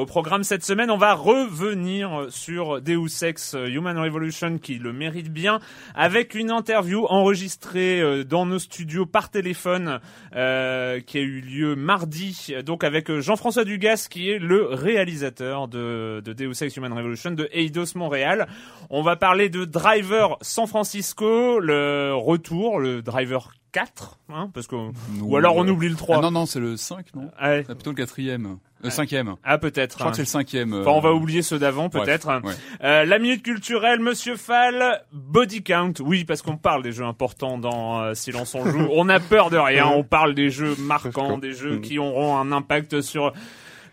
Au programme cette semaine, on va revenir sur Deus Ex Human Revolution qui le mérite bien avec une interview enregistrée euh, dans nos studios par téléphone euh, qui a eu lieu mardi donc avec Jean-François Dugas qui est le réalisateur de, de Deus Ex Human Revolution de Eidos Montréal. On va parler de Driver San Francisco, le retour, le Driver 4, hein, parce que ou alors on oublie le 3. Ah non non, c'est le 5 non Ah ouais. C'est plutôt le quatrième. Le cinquième. Ah peut-être. Je crois hein. que c'est le cinquième. euh, Enfin, on va oublier ceux d'avant, peut-être. ouais. Euh, la minute culturelle, Monsieur Fall, body count. Oui, parce qu'on parle des jeux importants dans euh, Silence on joue. On a peur de rien. On parle des jeux marquants, des jeux qui auront un impact sur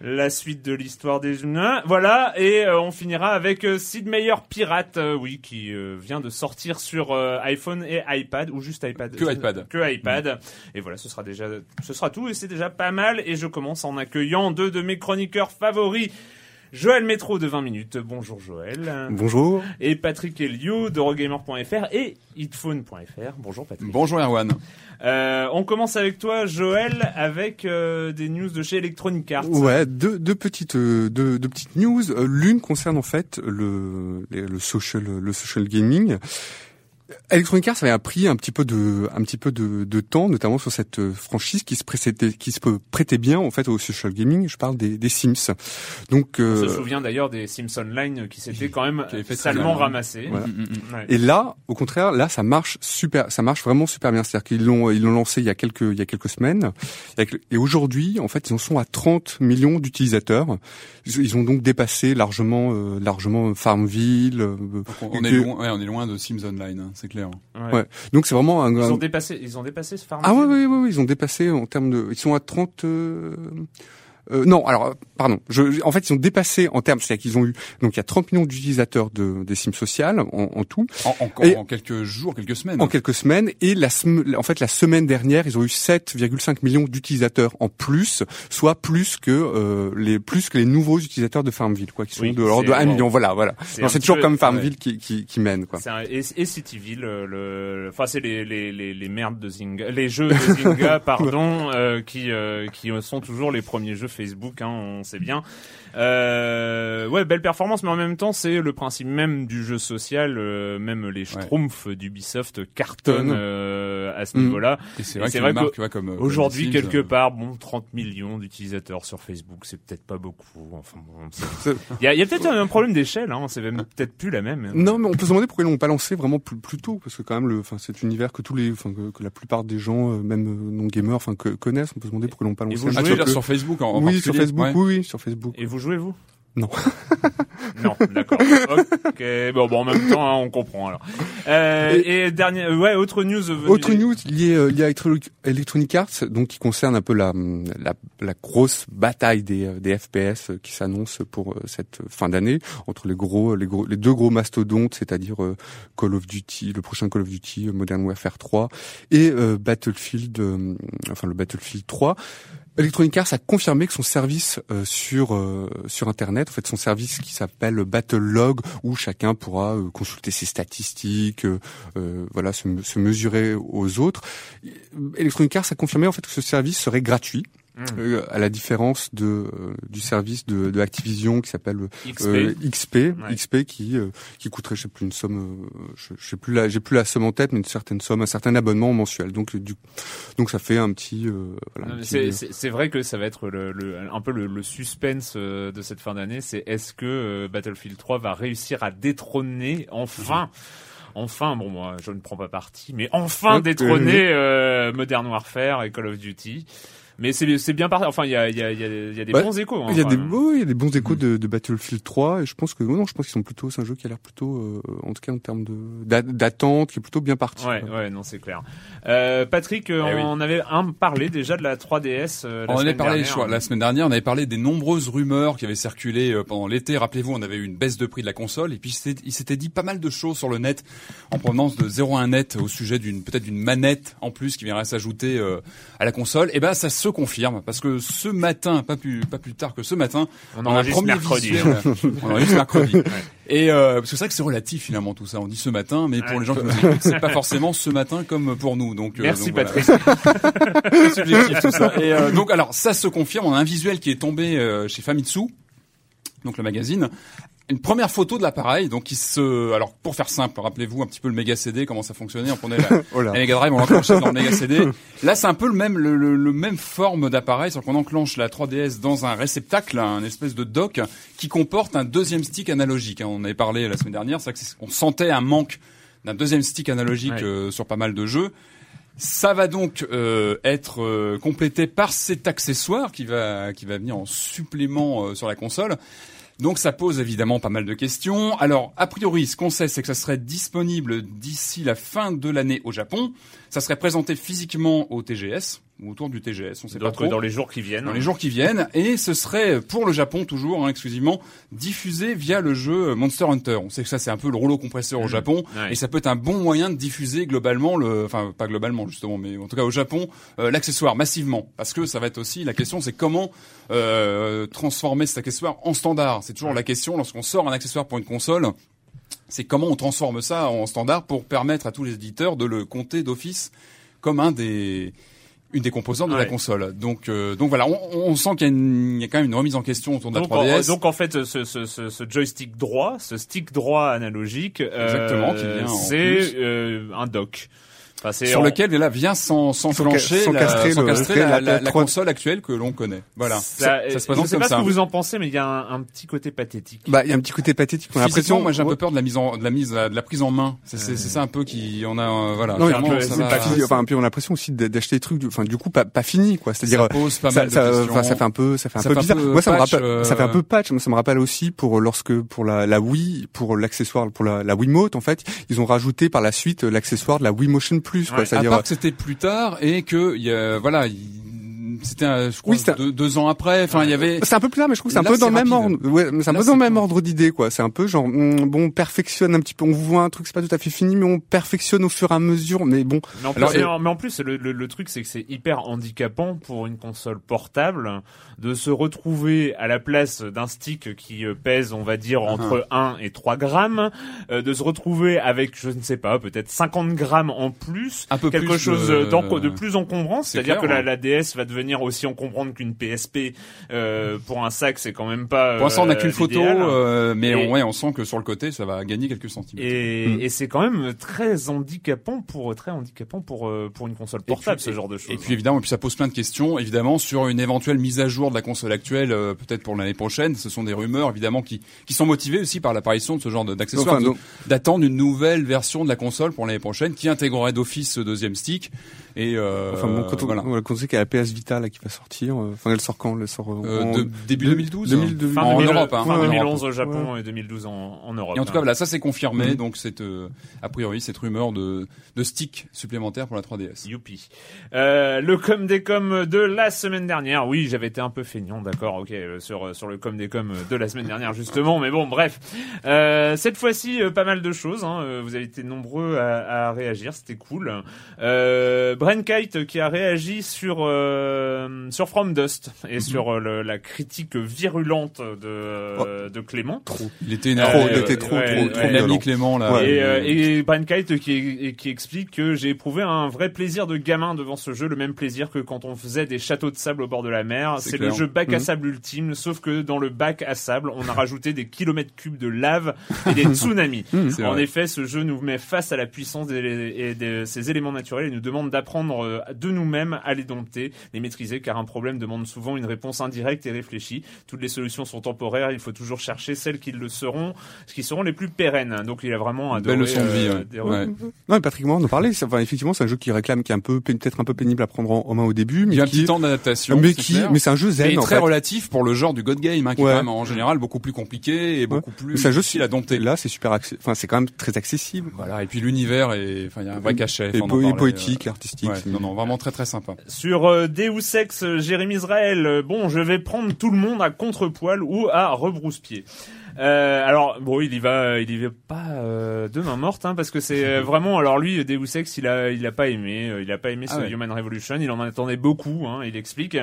la suite de l'histoire des jeux. Voilà, et euh, on finira avec euh, Sid Meier Pirate, euh, oui, qui euh, vient de sortir sur euh, iPhone et iPad, ou juste iPad. Que iPad. Que iPad. Et voilà, ce sera déjà, ce sera tout, et c'est déjà pas mal. Et je commence en accueillant deux de mes chroniqueurs favoris. Joël Métro de 20 minutes. Bonjour Joël. Bonjour. Et Patrick Elio de Rogamer.fr et hitphone.fr. Bonjour Patrick. Bonjour Erwan. Euh, on commence avec toi Joël avec euh, des news de chez Electronic Arts. Ouais, deux, deux petites euh, deux, deux petites news. Euh, L'une concerne en fait le le social le social gaming. Electronic Arts avait pris un petit peu de un petit peu de, de temps, notamment sur cette euh, franchise qui se prêtait qui se prêtait bien en fait au social gaming. Je parle des, des Sims. Donc On euh, se souvient d'ailleurs des Sims Online qui s'étaient quand même salement ramassés. Voilà. Mm, mm, mm. Ouais. Et là, au contraire, là, ça marche super, ça marche vraiment super bien. C'est-à-dire qu'ils l'ont, ils l'ont lancé il y a quelques, il y a quelques semaines. Et aujourd'hui, en fait, ils en sont à 30 millions d'utilisateurs. Ils ont donc dépassé largement, euh, largement Farmville. euh, on, on est loin, ouais, on est loin de Sims Online, hein, c'est clair. Ouais. Ouais. Donc c'est vraiment un. Ils ont dépassé, ils ont dépassé ce farm. Ah ouais, ouais, ouais, ouais, ils ont dépassé en termes de, ils sont à 30. euh, euh, non, alors, euh, pardon. Je, en fait, ils ont dépassé en termes, c'est-à-dire qu'ils ont eu, donc il y a 30 millions d'utilisateurs de, des Sims sociales en, en tout. En, en- Et- en quelques jours, quelques semaines. en quelques semaines et la en fait la semaine dernière ils ont eu 7,5 millions d'utilisateurs en plus soit plus que euh, les plus que les nouveaux utilisateurs de Farmville quoi qui sont Oui, de l'ordre de c'est- 1 million voilà voilà c'est toujours peu- comme Farmville qui, qui qui mène quoi C'est un, et, et Cityville, euh, le, le- enfin c'est les, les, les, les merdes de Zynga, les jeux de Zynga, pardon, euh, qui euh, qui sont toujours les premiers jeux Facebook, hein, on sait bien. Euh, ouais, belle performance, mais en même temps, c'est le principe même du jeu social. euh, même les schtroumpfs d'Ubisoft cartonnent euh, à ce niveau-là. Et c'est Et vrai que vrai une marque, que tu vois, comme, euh, Aujourd'hui, quelque part, bon, 30 millions d'utilisateurs sur Facebook, c'est peut-être pas beaucoup. Enfin bon, il y a, y a peut-être un problème d'échelle. Hein, c'est même peut-être plus la même. non mais on peut se demander pourquoi ils l'ont pas lancé vraiment plus, plus tôt parce que quand même le enfin cet univers que tous les enfin que, que la plupart des gens même non gamers enfin que- connaissent on peut se demander pourquoi ils l'ont pas Et lancé vous un Ah, peu dire sur Facebook en, en oui sur Facebook Ouais. oui oui sur Facebook Et vous vous Non. Non, d'accord. Ok, bon, bon, en même temps, hein, on comprend alors. Euh, et, dernier, euh, ouais, autre news. venue Autre news liée, euh, liée à Electro- Electronic Arts, donc qui concerne un peu la, la, la grosse bataille des, euh, des FPS euh, qui s'annonce pour euh, cette fin d'année entre les gros, les gros, les deux gros mastodontes, c'est-à-dire euh, Call of Duty, le prochain Call of Duty, euh, Modern Warfare 3 et euh, Battlefield, euh, enfin le Battlefield 3. Electronic Arts a confirmé que son service euh, sur euh, sur internet, en fait son service qui s'appelle Battlelog, où chacun pourra euh, consulter ses statistiques, euh, euh, voilà, se, se mesurer aux autres. Electronic Arts a confirmé en fait que ce service serait gratuit. Mmh. euh, à la différence de euh, du service de, de Activision qui s'appelle XP. euh, XP, Ouais. XP qui euh, qui coûterait je sais plus une somme, euh, je, je sais plus la j'ai plus la somme en tête, mais une certaine somme, un certain abonnement mensuel. Donc euh, du donc ça fait un petit, euh, voilà, petit- C'est c'est- c'est vrai que ça va être le, le- un peu le, le suspense euh, de cette fin d'année. C'est est-ce que euh, Battlefield 3 va réussir à détrôner enfin Enfin, bon, moi, je ne prends pas parti, mais enfin Ouais, détrôner euh, Modern Warfare et Call of Duty. Mais c'est c'est bien parti. Enfin, il y a, il y, a, il y, a, il y a des bons échos. hein, Il y a des même. beaux, il y a des bons échos de, de Battlefield 3 et je pense que non, je pense qu'ils sont plutôt, c'est un jeu qui a l'air plutôt, euh, en tout cas en termes d'attente, qui est plutôt bien parti. Ouais, ouais, non, c'est clair. Euh, Patrick, Eh oui. on avait un parlé déjà de la 3DS. euh, la On en avait parlé dernière. je crois, la semaine dernière, on avait parlé des nombreuses rumeurs qui avaient circulé euh, pendant l'été. Rappelez-vous, on avait eu une baisse de prix de la console et puis il s'était dit pas mal de choses sur le net en provenance de 01 net au sujet d'une peut-être d'une manette en plus qui viendrait s'ajouter euh, à la console. Et ben ça se confirme parce que ce matin, pas plus pas plus tard que ce matin, On a un enregistre premier mercredi. visuel. on enregistre mercredi. Et euh, parce que c'est vrai que c'est relatif finalement tout ça. On dit ce matin, mais pour Ouais. les gens qui nous écoutent, c'est pas forcément ce matin comme pour nous. Donc euh, Merci donc voilà. Patrick. C'est subjectif tout ça. Et euh, donc alors ça se confirme, on a un visuel qui est tombé euh, chez Famitsu, donc le magazine. Une première photo de l'appareil, donc il se, alors pour faire simple, rappelez-vous un petit peu le Mega CD, comment ça fonctionnait, on prenait la, Oh la Mega Drive, on l'enclenchait dans le Mega CD. Là, c'est un peu le même, le, le- le même forme d'appareil, c'est qu'on enclenche la 3DS dans un réceptacle, un espèce de dock qui comporte un deuxième stick analogique. hein. On avait parlé la semaine dernière, c'est vrai que c'est- on sentait un manque d'un deuxième stick analogique Ouais. euh, sur pas mal de jeux. Ça va donc euh, être euh, complété par cet accessoire qui va qui va venir en supplément euh, sur la console. Donc ça pose évidemment pas mal de questions. Alors a priori, ce qu'on sait, c'est que ça serait disponible d'ici la fin de l'année au Japon. Ça serait présenté physiquement au TGS ou autour du TGS, on sait pas trop dans les jours qui viennent. dans les jours qui viennent, et ce serait pour le Japon toujours hein, exclusivement diffusé via le jeu Monster Hunter. On sait que ça c'est un peu le rouleau compresseur au Japon, Ouais. et ça peut être un bon moyen de diffuser globalement le, enfin pas globalement justement, mais en tout cas au Japon euh, l'accessoire massivement, parce que ça va être aussi la question, c'est comment euh, transformer cet accessoire en standard. C'est toujours la question lorsqu'on sort un accessoire pour une console. C'est comment on transforme ça en standard pour permettre à tous les éditeurs de le compter d'office comme un des une des composantes de la console. Donc euh, donc voilà, on, on sent qu'il y, a y quand même une remise en question autour de la Donc en, 3DS. donc en fait, ce, ce, ce, ce joystick droit, ce stick droit analogique, euh, Exactement, c'est euh, un dock. Enfin, c'est sur en- lequel là vient sans sans Sans la, castrer sans le- castrer la- la, la- la- la 3 console actuelle que l'on connaît. Voilà. Ça, Ça, ça se je présente sais comme pas ça. ce que vous en pensez, mais il y a un, un petit côté pathétique. Bah, il y a un petit côté pathétique. On a l'impression, moi j'ai un peu peur de la mise en de la mise de la prise en main. C'est c'est c'est ça un peu qui on a euh, voilà. Non, peu- ça va- pas fini. Enfin, puis on a l'impression aussi d'a- d'acheter des trucs, du- enfin, du coup, pas, pas fini, quoi. C'est-à-dire, ça pose pas ça, ça, questions. enfin, ça fait un peu, ça fait un peu bizarre. Moi, ça me rappelle, ça fait un euh, peu patch. Moi, ça me rappelle aussi pour lorsque, pour la, la Wii, pour l'accessoire, pour la, la Wiimote, en fait, ils ont rajouté par la suite l'accessoire de la Wii Motion Plus, quoi. Ouais, À part que c'était plus tard et que il y a, voilà, il- c'était je crois Oui, deux, deux ans après. Enfin, il y avait. c'est un peu plus là, mais je trouve que c'est un peu dans le même ordre. Ouais, c'est un Là, peu dans le même ordre d'idée, quoi. C'est un peu genre, bon, on perfectionne un petit peu. On vous voit un truc, c'est pas tout à fait fini, mais on perfectionne au fur et à mesure. Mais bon, Mais en plus, Alors, mais en- mais en plus, le, le, le truc, c'est que c'est hyper handicapant pour une console portable de se retrouver à la place d'un stick qui euh, pèse, on va dire, entre 1 et 3 grammes, euh, de se retrouver avec, je ne sais pas, peut-être 50 grammes en plus, Un peu quelque plus chose de- d'enco- de plus encombrant, C'est c'est-à-dire que la, DS va devenir aussi encombrante qu'une PSP euh, pour un sac, c'est quand même pas. Pour l'instant, on n'a euh, qu'une photo, euh, mais Et- on, ouais, on sent que sur le côté, ça va gagner quelques centimètres. Et, Mm. et c'est quand même très handicapant pour très handicapant pour euh, pour une console portable puis- ce genre de choses. Et puis évidemment, et puis ça pose plein de questions, évidemment, sur une éventuelle mise à jour de la console actuelle, euh, peut-être pour l'année prochaine. Ce sont des rumeurs, évidemment, qui, qui sont motivées aussi par l'apparition de ce genre d'accessoires, Enfin, d'attendre une nouvelle version de la console pour l'année prochaine, qui intégrerait d'office ce deuxième stick. Et euh, Enfin bon, quand on, voilà. on sait qu'il y a la PS Vita là qui va sortir, euh, enfin elle sort quand Elle sort euh, Euh, en- de- début 2012 2000, Fin, En 2000 Europe, hein. fin Ouais, 2011 Europe. au Japon et 2012 en, en Europe. Et en tout hein. cas, voilà, ça c'est confirmé. Mhm. Donc c'est euh, a priori cette rumeur de de stick supplémentaire pour la 3DS. Youpi. Euh, le com des com de la semaine dernière. Oui, j'avais été un peu feignant, d'accord, ok, euh, sur sur le com des com de la semaine dernière justement, mais bon, bref. Euh, cette fois-ci, euh, pas mal de choses. Hein. Euh, Vous avez été nombreux à, à réagir, c'était cool. Euh, Kite qui a réagi sur euh, sur From Dust et sur euh, le- la critique virulente de euh, de Clément. Il était Trop, il euh, était trop, ouais, trop, ouais, trop. Clément là. Ouais. Et, euh, euh, et Brian Kite qui, qui explique que j'ai éprouvé un vrai plaisir de gamin devant ce jeu, le même plaisir que quand on faisait des châteaux de sable au bord de la mer. C'est le jeu bac à Mhm. sable ultime, sauf que dans le bac à sable, on a rajouté des kilomètres cubes de lave et des tsunamis. En vrai. effet, ce jeu nous met face à la puissance des, et de ces éléments naturels et nous demande d'apprendre euh, de nous-mêmes à les dompter, les maîtriser, car un problème demande souvent une réponse indirecte et réfléchie. Toutes les solutions sont temporaires, il faut toujours chercher celles qui le seront, qui seront les plus pérennes. Donc il a vraiment adoré. Belle leçon de vie. euh, ouais. des- Ouais. Non, Patrick Morin en parlait. Enfin, effectivement, c'est un jeu qui réclame, qui est un peu pe- peut-être un peu pénible à prendre en, en main au début, mais Il y a un qui, petit temps d'adaptation. mais c'est qui, clair. mais c'est un jeu zen Et en très fait. relatif pour le genre du God Game, hein, qui Ouais. est quand même en général beaucoup plus compliqué et beaucoup plus C'est un jeu difficile à dompter. Là, c'est super, enfin, c'est quand même très accessible. Voilà, et puis l'univers est, enfin, il y a un vrai cachet. Et, po- poétique, euh, artistique. Ouais, non, non, vraiment très très sympa. Sur euh, Deus Ex, euh, Jérémy Israël, euh, bon, je vais prendre tout le monde à contre-poil ou à rebrousse-pied. Euh, alors bon, il y va, il y va pas euh, de main morte, hein, parce que c'est euh, vraiment. Alors lui, Deus Ex, il a, il a pas aimé, euh, il a pas aimé Ah ce ouais. Human Revolution. Il en attendait beaucoup, hein, il explique.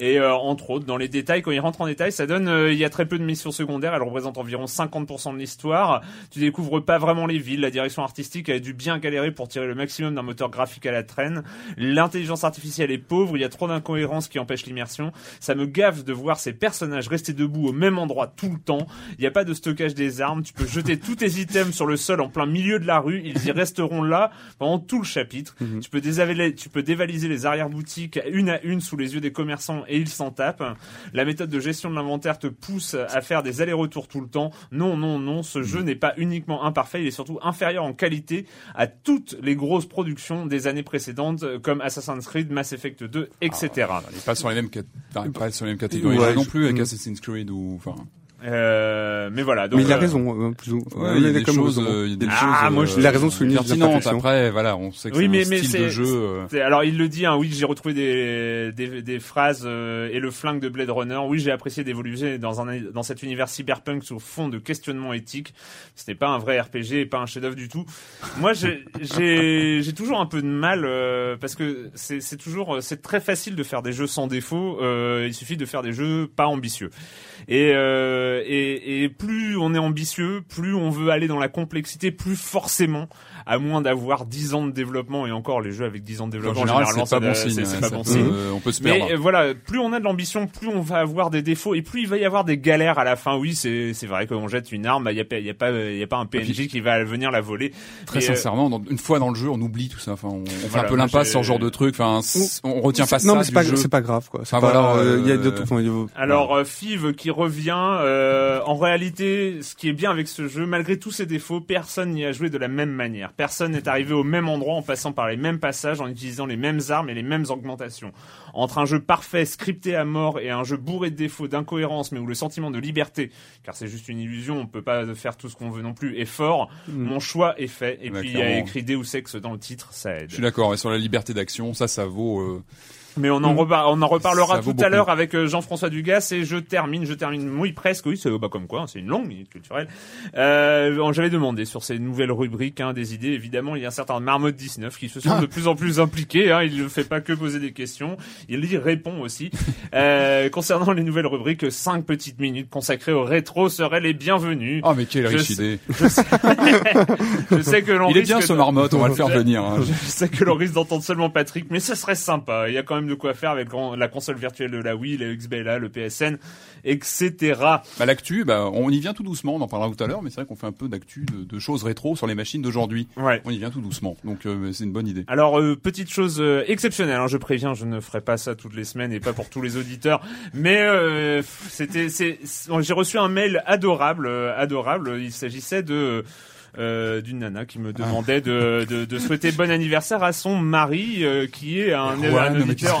Et euh, entre autres, dans les détails, quand il rentre en détail, ça donne, euh, il y a très peu de missions secondaires. Elle représente environ 50% de l'histoire. Tu découvres pas vraiment les villes. La direction artistique a dû bien galérer pour tirer le maximum d'un moteur graphique à la traîne. L'intelligence artificielle est pauvre. Il y a trop d'incohérences qui empêchent l'immersion. Ça me gave de voir ces personnages rester debout au même endroit tout le temps. Il n'y a pas de stockage des armes. Tu peux jeter tous tes items sur le sol en plein milieu de la rue. Ils y resteront là pendant tout le chapitre. Mhm. Tu peux tu peux dévaliser les arrière-boutiques une à une sous les yeux des commerçants et ils s'en tapent. La méthode de gestion de l'inventaire te pousse à faire des allers-retours tout le temps. Non, non, non, ce jeu n'est pas uniquement imparfait, il est surtout inférieur en qualité à toutes les grosses productions des années précédentes comme Assassin's Creed, Mass Effect 2, etc. Il est pas sur les mêmes, cat- enfin, pas sur les mêmes catégories Ouais, non plus avec mm. Assassin's Creed ou, enfin. Euh, mais voilà. Donc, mais il a euh, raison, euh, plus ou Ouais, il y a des choses, raison. euh, il y a des Ah, choses, moi, euh, je- il a raison de souligner les pertinentes. imperfections. Après, voilà, on sait que Oui, c'est mais- un mais style de jeu. Alors il le dit, hein, oui, j'ai retrouvé des, des, des phrases euh, et le flingue de Blade Runner. Oui, j'ai apprécié d'évoluer dans un dans cet univers cyberpunk sur fond de questionnement éthique. C'était pas un vrai RPG et pas un chef-d'œuvre du tout. Moi, j'ai j'ai j'ai toujours un peu de mal euh, parce que c'est c'est toujours c'est très facile de faire des jeux sans défaut. Euh, il suffit de faire des jeux pas ambitieux. Et, euh, et plus on est ambitieux, plus on veut aller dans la complexité, plus forcément, à moins d'avoir 10 ans de développement, et encore les jeux avec 10 ans de En développement, général, généralement, c'est pas bon signe. c'est ouais, pas bon signe. euh, On peut se Mais perdre. euh, voilà, plus on a de l'ambition, plus on va avoir des défauts et plus il va y avoir des galères à la fin. Oui, c'est c'est vrai qu'on jette une arme, il y a pas il y a pas il y a pas un PNJ qui va venir la voler. Très Et, euh, sincèrement, dans- une fois dans le jeu, on oublie tout ça. Enfin, on, on fait Voilà, un peu l'impasse sur ce genre de truc. Enfin, on retient pas ça non, mais c'est pas, c'est pas grave, quoi. Pas, voilà, euh, y a euh, d'autres, enfin, il y a- Alors euh, Fiv qui revient, euh, en réalité, ce qui est bien avec ce jeu, malgré tous ses défauts, personne n'y a joué de la même manière. Personne n'est arrivé au même endroit en passant par les mêmes passages, en utilisant les mêmes armes et les mêmes augmentations. Entre un jeu parfait, scripté à mort, et un jeu bourré de défauts, d'incohérences, mais où le sentiment de liberté, car c'est juste une illusion, on peut pas faire tout ce qu'on veut non plus, est fort, mon choix est fait. Et Ouais, puis il y a écrit Deus Ex dans le titre, ça aide. Je suis d'accord. Et sur la liberté d'action, ça, ça vaut. euh, Mais on en, repar- on en reparlera tout à l'heure avec euh, Jean-François Dugas et je termine, je termine, oui presque, oui, c'est bah, comme quoi, hein, c'est une longue minute culturelle. Euh, J'avais demandé sur ces nouvelles rubriques hein, des idées, évidemment, il y a un certain Marmotte 19 qui se sont de plus en plus impliqués, hein, il ne fait pas que poser des questions, il y répond aussi. Euh, concernant les nouvelles rubriques, cinq petites minutes consacrées au rétro seraient les bienvenues. Oh, mais quelle Je riche sais- idée. Je sais, je sais que l'on Il est bien ce marmotte. On va le faire Je- venir. hein. je sais que l'on risque d'entendre seulement Patrick, mais ce serait sympa. Il y a quand même de quoi faire avec la console virtuelle de la Wii, le XBLA, le PSN, etc. Bah, l'actu, bah, on y vient tout doucement. On en parlera tout à l'heure, mais c'est vrai qu'on fait un peu d'actu, de, de choses rétro sur les machines d'aujourd'hui. Ouais. On y vient tout doucement. Donc, euh, c'est une bonne idée. Alors, euh, petite chose euh, exceptionnelle, hein, je préviens, je ne ferai pas ça toutes les semaines et pas pour tous les auditeurs, mais c'était, c'est, j'ai reçu un mail adorable, adorable. Il s'agissait de euh, d'une nana qui me demandait de, de, de, souhaiter bon anniversaire à son mari euh, qui est un, Ouais, un non, mais auditeur.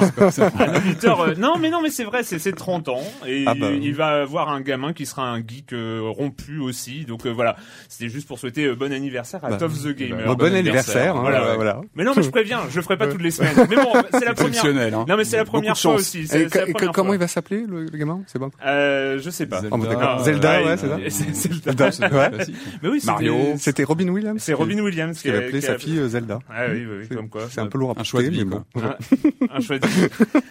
un auditeur euh, non mais non mais c'est vrai c'est c'est 30 ans et Ah bah. il va avoir un gamin qui sera un geek euh, rompu aussi donc euh, voilà c'était juste pour souhaiter euh, bon anniversaire à Bah, Toph the Gamer Bon, bon anniversaire. hein, voilà, ouais. voilà. mais non mais je préviens je le ferai pas toutes les semaines mais bon c'est la première hein. non mais c'est la première fois aussi Et la première comment fois. il va s'appeler le, le gamin? C'est bon. euh, je sais pas Zelda. Oh, bah, d'accord. Non, Zelda, ouais, c'est ça. Zelda. Mais oui Mario. C'était Robin Williams. c'est Robin Williams qui avait appelé qui sa fille euh, Zelda. ah oui, oui, oui, comme quoi C'est un peu lourd à Un choix de porter, vie, mais quoi. bon. un choix de vie.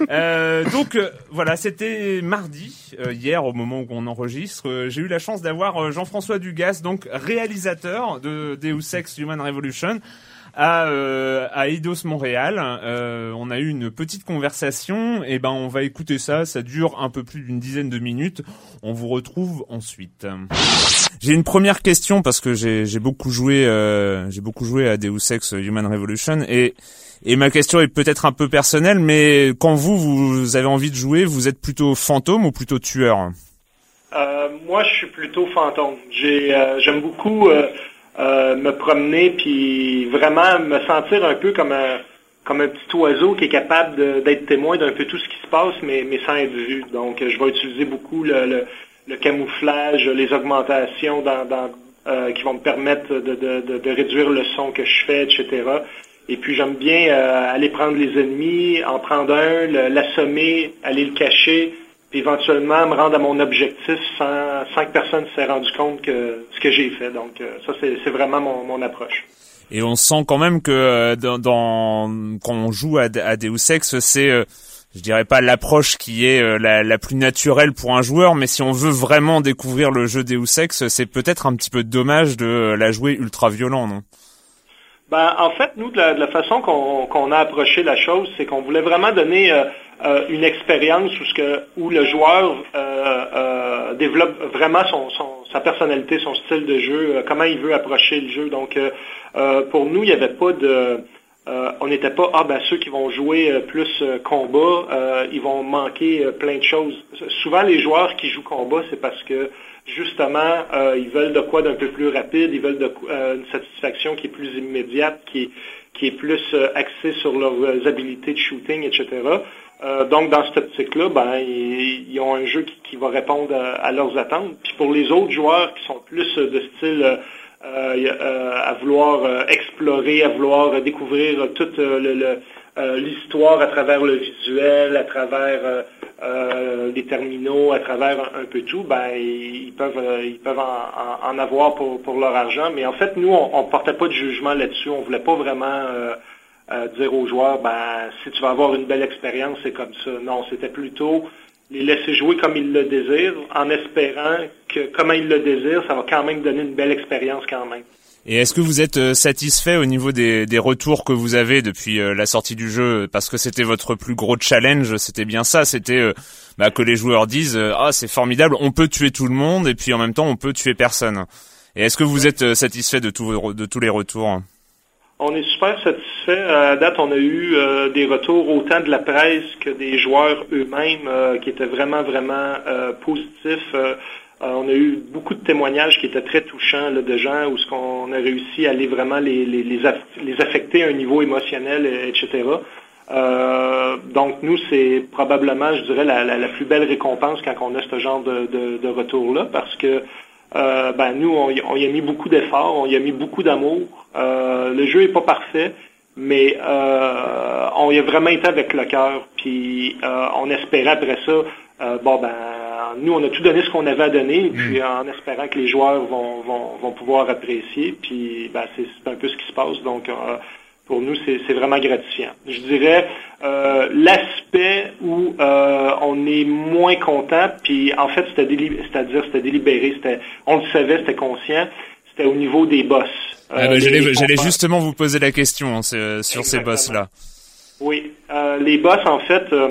Euh, donc euh, voilà, c'était mardi euh, hier au moment où on enregistre. Euh, J'ai eu la chance d'avoir euh, Jean-François Dugas, donc réalisateur de Deus Ex Human Revolution à euh, à Eidos Montréal. Euh, on a eu une petite conversation et ben on va écouter ça, ça dure un peu plus d'une dizaine de minutes. On vous retrouve ensuite. J'ai une première question parce que j'ai beaucoup joué euh, j'ai beaucoup joué à Deus Ex Human Revolution et et ma question est peut-être un peu personnelle, mais quand vous, vous avez envie de jouer, vous êtes plutôt fantôme ou plutôt tueur? Euh, moi, je suis plutôt fantôme. Euh, j'aime beaucoup euh, euh, me promener puis vraiment me sentir un peu comme un comme un petit oiseau qui est capable d'être témoin d'un peu tout ce qui se passe, mais, mais sans être vu. Donc, je vais utiliser beaucoup le, camouflage, les augmentations euh, qui vont me permettre de, de, de, réduire le son que je fais, etc. Et puis j'aime bien euh, aller prendre les ennemis, en prendre un, l'assommer, aller le cacher, puis éventuellement me rendre à mon objectif sans, sans que personne ne s'est rendu compte que ce que j'ai fait. Donc euh, ça, c'est vraiment mon, mon approche. Et on sent quand même que euh, dans, dans- quand on joue à, à Deus Ex, c'est, euh, je dirais pas l'approche qui est la, la plus naturelle pour un joueur, mais si on veut vraiment découvrir le jeu Deus Ex, c'est peut-être un petit peu dommage de la jouer ultra violent, non? Ben, en fait, nous, de la, de la façon qu'on qu'on a approché la chose, c'est qu'on voulait vraiment donner euh, euh, une expérience où, ce que, où le joueur euh, euh, développe vraiment son, son- sa personnalité, son style de jeu, euh, comment il veut approcher le jeu. Donc, euh, pour nous, il n'y avait pas de... euh, on n'était pas, ah ben ceux qui vont jouer plus euh, combat, ils vont manquer plein de choses. Souvent, les joueurs qui jouent combat, c'est parce que justement, ils veulent de quoi d'un peu plus rapide, ils veulent une satisfaction qui est plus immédiate, qui est, qui est plus axée sur leurs habiletés de shooting, etc. Euh, donc, dans cette optique-là, ben, ils, ils ont un jeu qui, va répondre à, leurs attentes. Puis pour les autres joueurs qui sont plus euh, de style euh, euh, à vouloir explorer, à vouloir découvrir toute l'histoire à travers le visuel, à travers les terminaux, à travers un, peu tout, ben ils, peuvent ils peuvent en, avoir pour, pour leur argent. Mais en fait, nous, on, ne portait pas de jugement là-dessus. On voulait pas vraiment euh, dire aux joueurs, ben si tu vas avoir une belle expérience, c'est comme ça. Non, c'était plutôt les laisser jouer comme ils le désirent, en espérant que comment ils le désirent, ça va quand même donner une belle expérience quand même. Et est-ce que vous êtes euh, satisfait au niveau des, des retours que vous avez depuis euh, la sortie du jeu? Parce que c'était votre plus gros challenge, c'était bien ça, c'était euh, bah, que les joueurs disent ah c'est formidable, on peut tuer tout le monde et puis en même temps on peut tuer personne. Et est-ce que vous êtes satisfait de, vos- de tous les retours? On est super satisfait. À date, on a eu euh, des retours autant de la presse que des joueurs eux-mêmes euh, qui étaient vraiment, vraiment euh, positifs. On a eu beaucoup de témoignages qui étaient très touchants de gens où ce qu'on a réussi à aller vraiment les, les, les, aff- les affecter à un niveau émotionnel, etc. Donc nous, c'est probablement, je dirais, la, plus belle récompense quand on a ce genre de, de retour-là, parce que euh, ben, nous, on, y- on y a mis beaucoup d'efforts, on y a mis beaucoup d'amour. Euh, le jeu est pas parfait, mais euh, on y a vraiment été avec le cœur. Puis euh, on espérait après ça, euh, bon ben, nous on a tout donné ce qu'on avait à donner, et puis en espérant que les joueurs vont, vont, vont pouvoir apprécier. Puis ben, c'est c'est un peu ce qui se passe. Donc euh, pour nous, c'est vraiment gratifiant. Je dirais euh, l'aspect où euh, on est moins content, puis en fait, c'est-à-dire c'était délibéré, c'était, on le savait, c'était conscient, c'était au niveau des boss. Ah Euh, bah, les- J'allais justement vous poser la question hein, sur ces boss-là. Oui, euh, les boss, en fait, euh,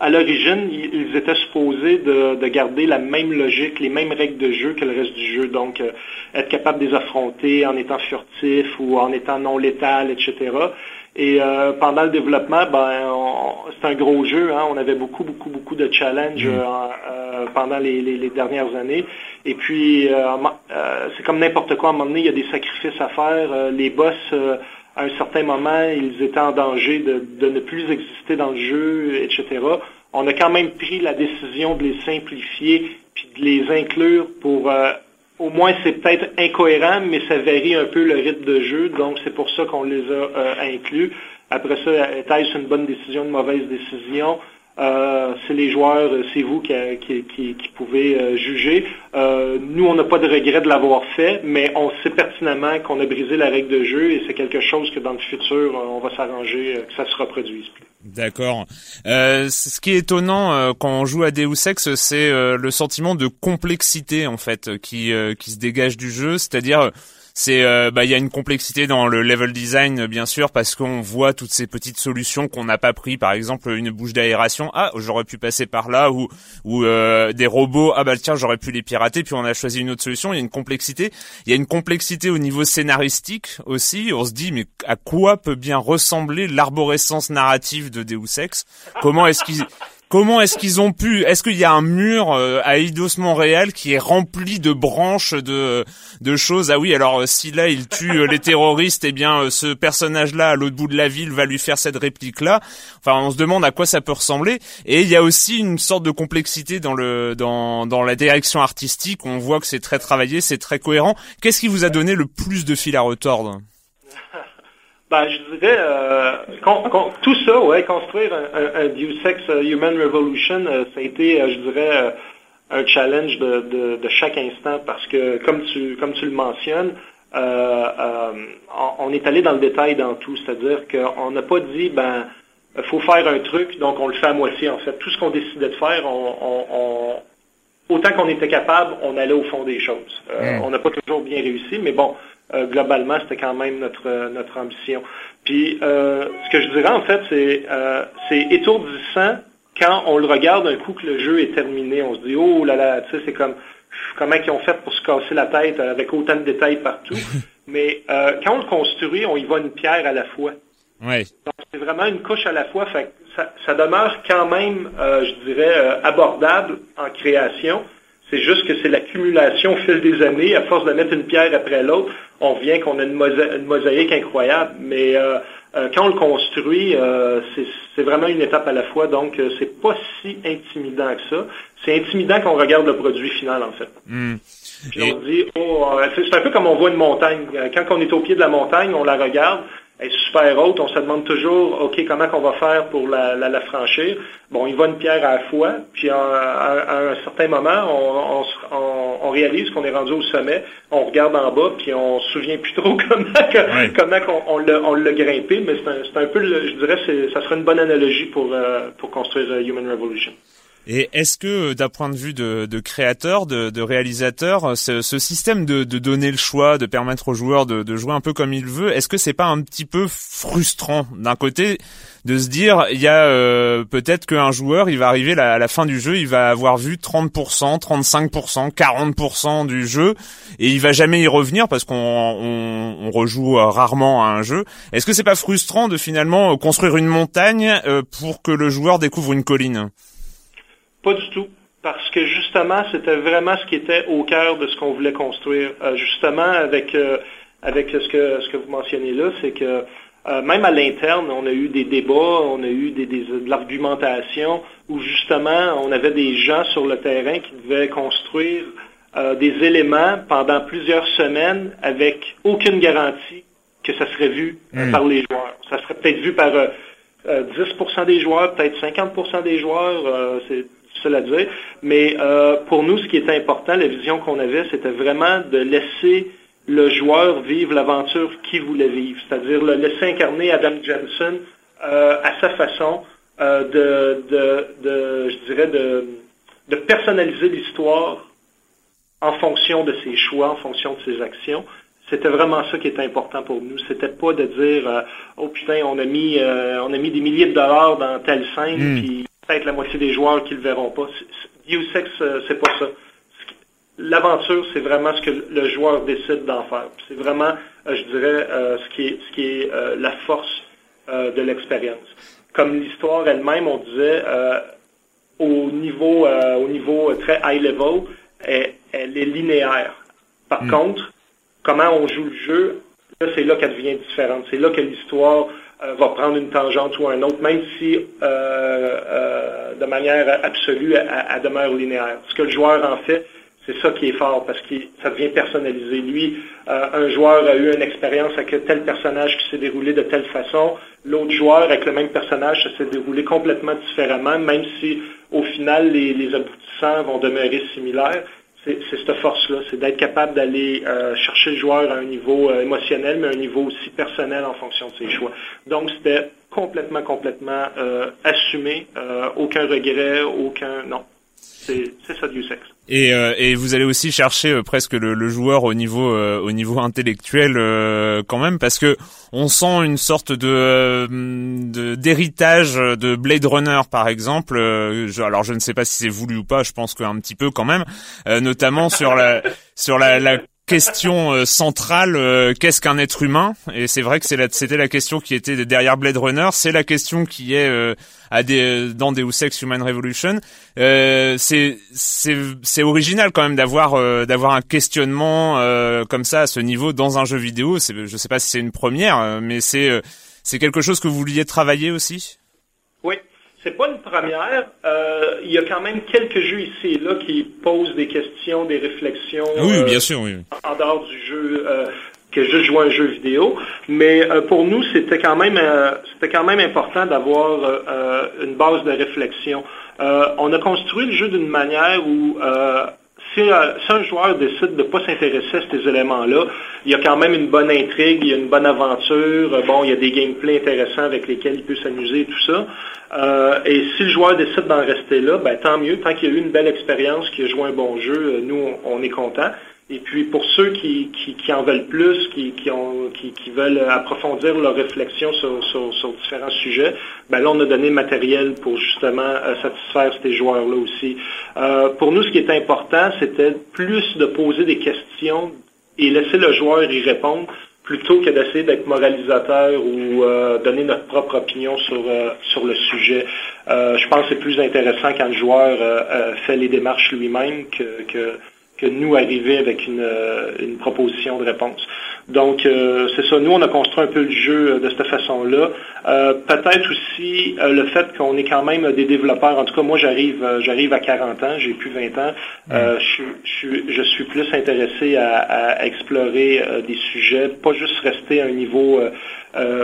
à l'origine, ils étaient supposés de, de, garder la même logique, les mêmes règles de jeu que le reste du jeu. Donc, euh, être capable de les affronter en étant furtif ou en étant non létal, etc. Et euh, pendant le développement, ben, c'est un gros jeu. Hein. On avait beaucoup, beaucoup, beaucoup de challenges mm. euh, pendant les, les, les, dernières années. Et puis, c'est comme n'importe quoi. À un moment donné, il y a des sacrifices à faire. les boss à un certain moment, ils étaient en danger de, ne plus exister dans le jeu, etc. On a quand même pris la décision de les simplifier puis de les inclure pour euh, au moins c'est peut-être incohérent, mais ça varie un peu le rythme de jeu, donc c'est pour ça qu'on les a euh, inclus. Après ça, était-ce une bonne décision, une mauvaise décision? Euh, c'est les joueurs, euh, c'est vous qui, qui, pouvez euh, juger. nous, on n'a pas de regret de l'avoir fait, mais on sait pertinemment qu'on a brisé la règle de jeu et c'est quelque chose que dans le futur, on va s'arranger que ça se reproduise plus. D'accord. ce qui est étonnant quand on joue à Deus Ex, c'est le sentiment de complexité en fait qui qui se dégage du jeu, c'est-à-dire c'est euh, bah il y a une complexité dans le level design bien sûr parce qu'on voit toutes ces petites solutions qu'on n'a pas pris. Par exemple une bouche d'aération. Ah j'aurais pu passer par là ou ou euh, des robots. Ah bah tiens j'aurais pu les pirater puis on a choisi une autre solution. Il y a une complexité. Il y a une complexité au niveau scénaristique aussi. On se dit mais à quoi peut bien ressembler l'arborescence narrative de Deus Ex? Comment est-ce qu'ils Comment est-ce qu'ils ont pu Est-ce qu'il y a un mur euh, à Eidos Montréal qui est rempli de branches de de choses? Ah oui, alors euh, si là il tue euh, les terroristes, eh bien ce personnage-là à l'autre bout de la ville va lui faire cette réplique-là. Enfin, on se demande à quoi ça peut ressembler. Et il y a aussi une sorte de complexité dans le dans dans la direction artistique. On voit que c'est très travaillé, c'est très cohérent. Qu'est-ce qui vous a donné le plus de fil à retordre? ben, je dirais, euh, tout ça, ouais, construire un, un, Deus Ex euh, Human Revolution, euh, ça a été, je dirais, un challenge de, de, chaque instant parce que, comme tu, comme tu le mentionnes, on est allé dans le détail dans tout, c'est-à-dire qu'on n'a pas dit, ben, faut faire un truc, donc on le fait à moitié en fait. Tout ce qu'on décidait de faire, on, autant qu'on était capable, on allait au fond des choses. Mm. On n'a pas toujours bien réussi, mais bon, euh, globalement, c'était quand même notre, euh, notre ambition. Puis, euh, ce que je dirais, en fait, c'est c'est étourdissant quand on le regarde un coup que le jeu est terminé. On se dit, oh là là, tu sais, c'est comme comment ils ont fait pour se casser la tête avec autant de détails partout? Mais quand on le construit, on y va une pierre à la fois. Ouais. Donc, c'est vraiment une couche à la fois. Fait ça, ça demeure quand même, je dirais, abordable en création. C'est juste que c'est l'accumulation au fil des années. À force de mettre une pierre après l'autre, on vient qu'on a une, mosaïque incroyable. Mais euh, euh, quand on le construit, euh, c'est vraiment une étape à la fois. Donc, c'est pas si intimidant que ça. C'est intimidant quand on regarde le produit final, en fait. Hmm. Puis on dit, oh, c'est un peu comme on voit une montagne. Quand on est au pied de la montagne, on la regarde est super haute. On se demande toujours, OK, comment qu'on va faire pour la, la, franchir? Bon, il va une pierre à la fois, puis à, un certain moment, on, on, on réalise qu'on est rendu au sommet, on regarde en bas, puis on se souvient plus trop comment, comment on, on l'a grimpé, mais c'est un, un, peu, je dirais, ça serait une bonne analogie pour, euh, pour construire euh, Human Revolution. Et est-ce que, d'un point de vue de, de créateur, de, de réalisateur, ce, ce système de, de, donner le choix, de permettre aux joueurs de, jouer un peu comme il veut, est-ce que c'est pas un petit peu frustrant d'un côté de se dire, il y a euh, peut-être qu'un joueur, il va arriver à la fin du jeu, il va avoir vu 30%, 35%, 40% du jeu, et il va jamais y revenir parce qu'on on, on rejoue rarement à un jeu. Est-ce que c'est pas frustrant de finalement construire une montagne euh, pour que le joueur découvre une colline? Pas du tout. Parce que justement, c'était vraiment ce qui était au cœur de ce qu'on voulait construire. Euh, justement, avec, euh, avec ce, que, ce que vous mentionnez là, c'est que euh, même à l'interne, on a eu des débats, on a eu des, de l'argumentation où justement, on avait des gens sur le terrain qui devaient construire des éléments pendant plusieurs semaines avec aucune garantie que ça serait vu hmm. par les joueurs. Ça serait peut-être vu par 10% des joueurs, peut-être 50% des joueurs. c'est cela dire. Mais euh, pour nous, ce qui était important, la vision qu'on avait, c'était vraiment de laisser le joueur vivre l'aventure qu'il voulait vivre, c'est-à-dire le laisser incarner Adam Jensen euh, à sa façon, euh, de, de, de, je dirais, de, de personnaliser l'histoire en fonction de ses choix, en fonction de ses actions. C'était vraiment ça qui était important pour nous. C'était pas de dire oh putain, on a mis on a mis des milliers de dollars dans telle scène, hmm. puis peut-être la moitié des joueurs qui le verront pas. Deus Ex, c'est pas ça. L'aventure, c'est vraiment ce que le joueur décide d'en faire. C'est vraiment, je dirais, ce qui est, ce qui est la force de l'expérience. Comme l'histoire elle-même, on disait, au niveau, au niveau très high level, elle, elle est linéaire. Par hmm. contre, comment on joue le jeu, là, c'est là qu'elle devient différente. C'est là que l'histoire euh, va prendre une tangente ou un autre, même si euh, euh, de manière absolue, elle, demeure linéaire. Ce que le joueur en fait, c'est ça qui est fort parce que ça devient personnalisé. Lui, un joueur a eu une expérience avec tel personnage qui s'est déroulé de telle façon. L'autre joueur avec le même personnage, ça s'est déroulé complètement différemment, même si au final les aboutissants vont demeurer similaires c'est cette force-là, c'est d'être capable d'aller euh, chercher le joueur à un niveau euh, émotionnel, mais à un niveau aussi personnel en fonction de ses choix. Donc, c'était complètement, complètement euh, assumé, aucun regret, aucun... Non, c'est ça du sexe. Et, euh, et vous allez aussi chercher euh, presque le, le, joueur au niveau euh, au niveau intellectuel quand même parce que on sent une sorte de d'héritage de, Blade Runner par exemple. Je, alors je ne sais pas si c'est voulu ou pas, je pense qu'un petit peu quand même, notamment sur la sur la, la question euh, centrale, euh, qu'est-ce qu'un être humain? Et c'est vrai que c'était la question qui était derrière Blade Runner, c'est la question qui est euh, à des, dans Deus Ex Human Revolution. c'est c'est original quand même d'avoir d'avoir un questionnement comme ça à ce niveau dans un jeu vidéo. Je sais pas si c'est une première, mais c'est c'est quelque chose que vous vouliez travailler aussi? Oui, c'est pas une première. Euh, il y a quand même quelques jeux ici et là qui posent des questions, des réflexions. Oui, bien sûr, oui. En dehors du jeu, euh, que juste jouer un jeu vidéo. Mais euh, pour nous, c'était quand même, c'était quand même important d'avoir une base de réflexion. on a construit le jeu d'une manière où si, un joueur décide de ne pas s'intéresser à ces éléments-là, il y a quand même une bonne intrigue, il y a une bonne aventure, bon, il y a des gameplays intéressants avec lesquels il peut s'amuser et tout ça. Euh, et si le joueur décide d'en rester là, ben, tant mieux. Tant qu'il a eu une belle expérience, qu'il a joué un bon jeu, euh, nous, on, est contents. Et puis pour ceux qui, en veulent plus, qui, veulent approfondir leur réflexion sur, différents sujets, ben là on a donné matériel pour justement euh, satisfaire ces joueurs-là aussi. pour nous, ce qui est important, c'était plus de poser des questions et laisser le joueur y répondre plutôt que d'essayer d'être moralisateur ou euh, donner notre propre opinion sur, euh, le sujet. Euh, je pense que c'est plus intéressant quand le joueur fait les démarches lui-même que, que, nous arriver avec une, une proposition de réponse. Donc, euh, c'est ça. Nous, on a construit un peu le jeu euh, de cette façon-là. Euh, peut-être aussi le fait qu'on est quand même des développeurs. En tout cas, moi, j'arrive, j'arrive à 40 ans, j'ai plus 20 ans. Je, je, suis plus intéressé à, explorer des sujets, pas juste rester à un niveau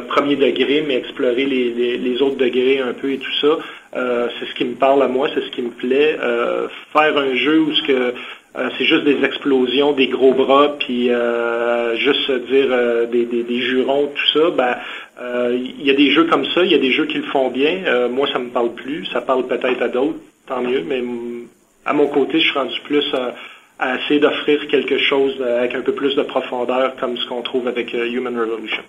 premier degré, mais explorer les, les, autres degrés un peu et tout ça. c'est ce qui me parle à moi, c'est ce qui me plaît. faire un jeu où ce que euh, c'est juste des explosions, des gros bras, puis euh, juste dire euh, des, des, jurons, tout ça. Ben, il y a des jeux comme ça, il y a des jeux qui le font bien. moi, ça me parle plus. Ça parle peut-être à d'autres, tant mieux. Mais à mon côté, je suis rendu plus à essayer d'offrir quelque chose avec un peu plus de profondeur, comme ce qu'on trouve avec Human Revolution.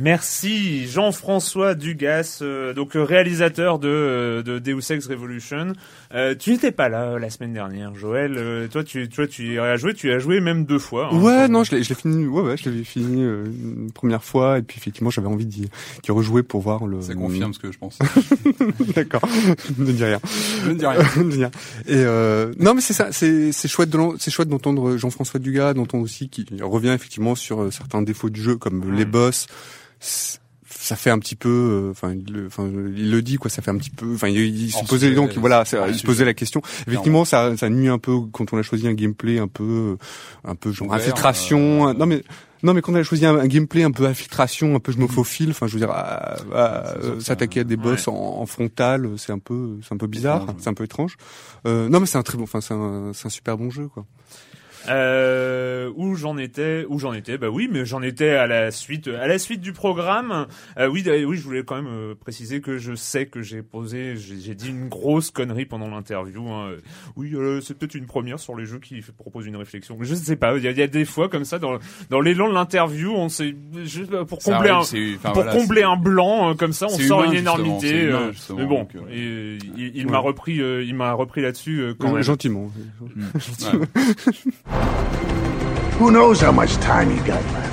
Merci Jean-François Dugas, euh, donc euh, réalisateur de, euh, de Deus Ex Revolution. tu n'étais pas là la semaine dernière, Joël. toi, tu, toi, tu as joué, tu as joué même deux fois. Hein, ouais, non, je l'ai, fini. Ouais, ouais, je l'avais fini une première fois, et puis effectivement, j'avais envie d'y, rejouer pour voir le. Ça confirme ce que je pense. D'accord. ne dis rien. Je ne dis rien. ne dis rien. Et non, mais c'est ça. C'est, c'est chouette de, c'est chouette d'entendre Jean-François Dugas, d'entendre aussi qui revient effectivement sur certains défauts du jeu, comme les boss ça fait un petit peu euh, enfin il, il, le dit quoi ça fait un petit peu enfin il, se posait donc voilà il se posait la question. Effectivement ça ça nuit un peu quand on a choisi un gameplay un peu un peu genre infiltration euh, non mais non mais quand on a choisi un, gameplay un peu infiltration un peu je me faufile enfin je veux dire s'attaquer à des boss en, frontal c'est un peu c'est un peu bizarre c'est un peu étrange. Euh, non mais c'est un très bon enfin c'est un, c'est un super bon jeu quoi Euh, où j'en étais, où j'en étais, bah oui, mais j'en étais à la suite, à la suite du programme. Euh, oui, oui, je voulais quand même euh, préciser que je sais que j'ai posé, j'ai j'ai dit une grosse connerie pendant l'interview. Hein. Oui, euh, c'est peut-être une première sur les jeux qui proposent une réflexion. Je ne sais pas. Il y a, il y a des fois comme ça dans dans l'élan de l'interview, on sait juste pour combler arrive, un pour voilà, combler un blanc euh, comme ça, on sort humain, une énormité. humain, euh, mais bon, donc, euh, et, il, il ouais. m'a repris, euh, il m'a repris là-dessus euh, quand Euh, même. Gentiment. Who knows how much time you got left?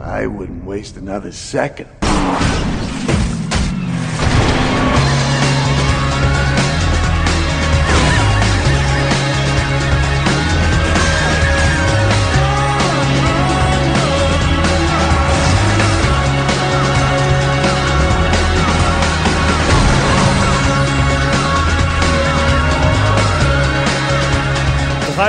I wouldn't waste another second.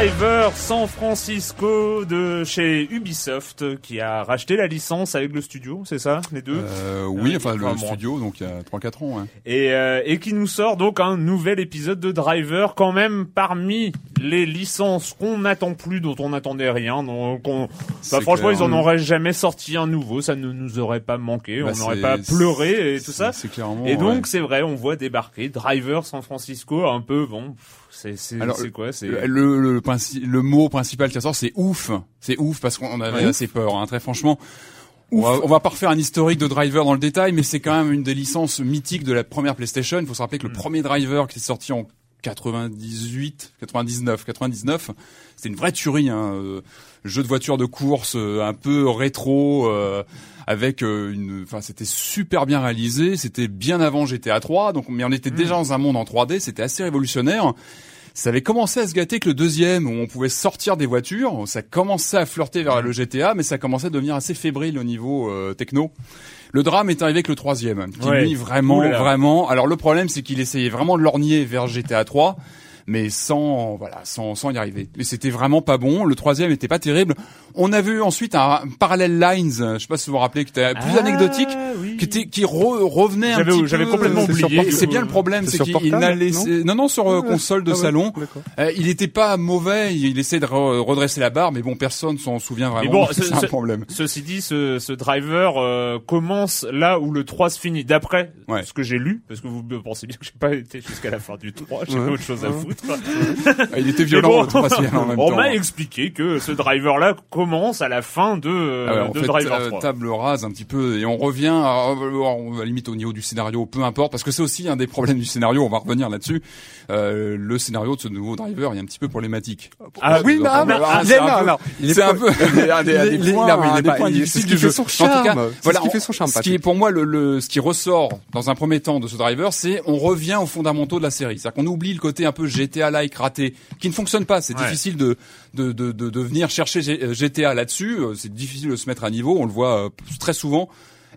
Driver San Francisco de chez Ubisoft qui a racheté la licence avec le studio, c'est ça, les deux Euh, oui, Ouais, enfin le studio, donc il y a 3-4 ans. Ouais. et, euh, et qui nous sort donc un nouvel épisode de Driver quand même parmi les licences qu'on n'attend plus, dont on n'attendait rien. Donc on, bah, franchement, clair. ils en auraient jamais sorti un nouveau, ça ne nous aurait pas manqué, Bah, on n'aurait pas pleuré et tout ça. Et donc ouais. c'est vrai, on voit débarquer Driver San Francisco un peu bon. pff, C'est quoi Le, le, le, le mot principal qui ressort, c'est ouf. C'est ouf parce qu'on avait assez peur, hein, très franchement. On va, on va pas refaire un historique de Driver dans le détail, mais c'est quand même une des licences mythiques de la première PlayStation. Il faut se rappeler que le premier Driver qui est sorti en 98, 99, 99, c'était une vraie tuerie, hein, euh, jeu de voiture de course euh, un peu rétro, euh, avec euh, une, enfin c'était super bien réalisé, c'était bien avant GTA 3, donc mais on était déjà dans un monde en 3D, c'était assez révolutionnaire. Ça avait commencé à se gâter que le deuxième, où on pouvait sortir des voitures, ça commençait à flirter vers le GTA, mais ça commençait à devenir assez fébrile au niveau euh, techno. Le drame est arrivé avec le troisième, qui Ouais. lui vraiment, vraiment. Alors le problème, c'est qu'il essayait vraiment de lorgner vers GTA 3, mais sans, voilà, sans, sans y arriver. Et c'était vraiment pas bon. Le troisième était pas terrible. On a vu ensuite un Parallel Lines, je sais pas si vous vous rappelez, qui était plus Ah, anecdotique, oui. qui était, qui re- revenait un J'avais- petit peu. j'avais complètement oublié. C'est bien le problème, C'est qu'il portable, n'a laissé, non, non, sur euh, console de Ah salon. Euh, il était pas mauvais, il, il essaie de re- redresser la barre, mais bon, personne s'en souvient vraiment. bon, c'est ce- un ce- problème. Ceci dit, ce, ce driver euh, commence là où le 3 se finit. D'après Ouais. ce que j'ai lu, parce que vous pensez bien que j'ai pas été jusqu'à la fin du 3, j'avais Ouais. autre chose à foutre. Ah, Il était Mais violent bon, le troisième en même on temps. m'a expliqué que ce driver-là commence à la fin de, euh, Ah ouais, on de fait Driver euh, 3. table rase un petit peu et on revient à, à la limite au niveau du scénario, peu importe, parce que c'est aussi un des problèmes du scénario. On va revenir là-dessus. Euh, le scénario de ce nouveau driver est un petit peu problématique. Ah oui, Donc, mais, on mais, va- il c'est est un peu- alors. Il est C'est un pas- peu non, mais c'est ce son charme. Voilà, ce qui on- fait son charme, Ce qui est pour moi le, le ce qui ressort dans un premier temps de ce driver, c'est on revient aux fondamentaux de la série. C'est-à-dire qu'on oublie le côté un peu GTA-like raté, qui ne fonctionne pas. C'est Ouais. difficile de de, de de de venir chercher G- euh, GTA là-dessus. Euh, C'est difficile de se mettre à niveau. On le voit euh, très souvent.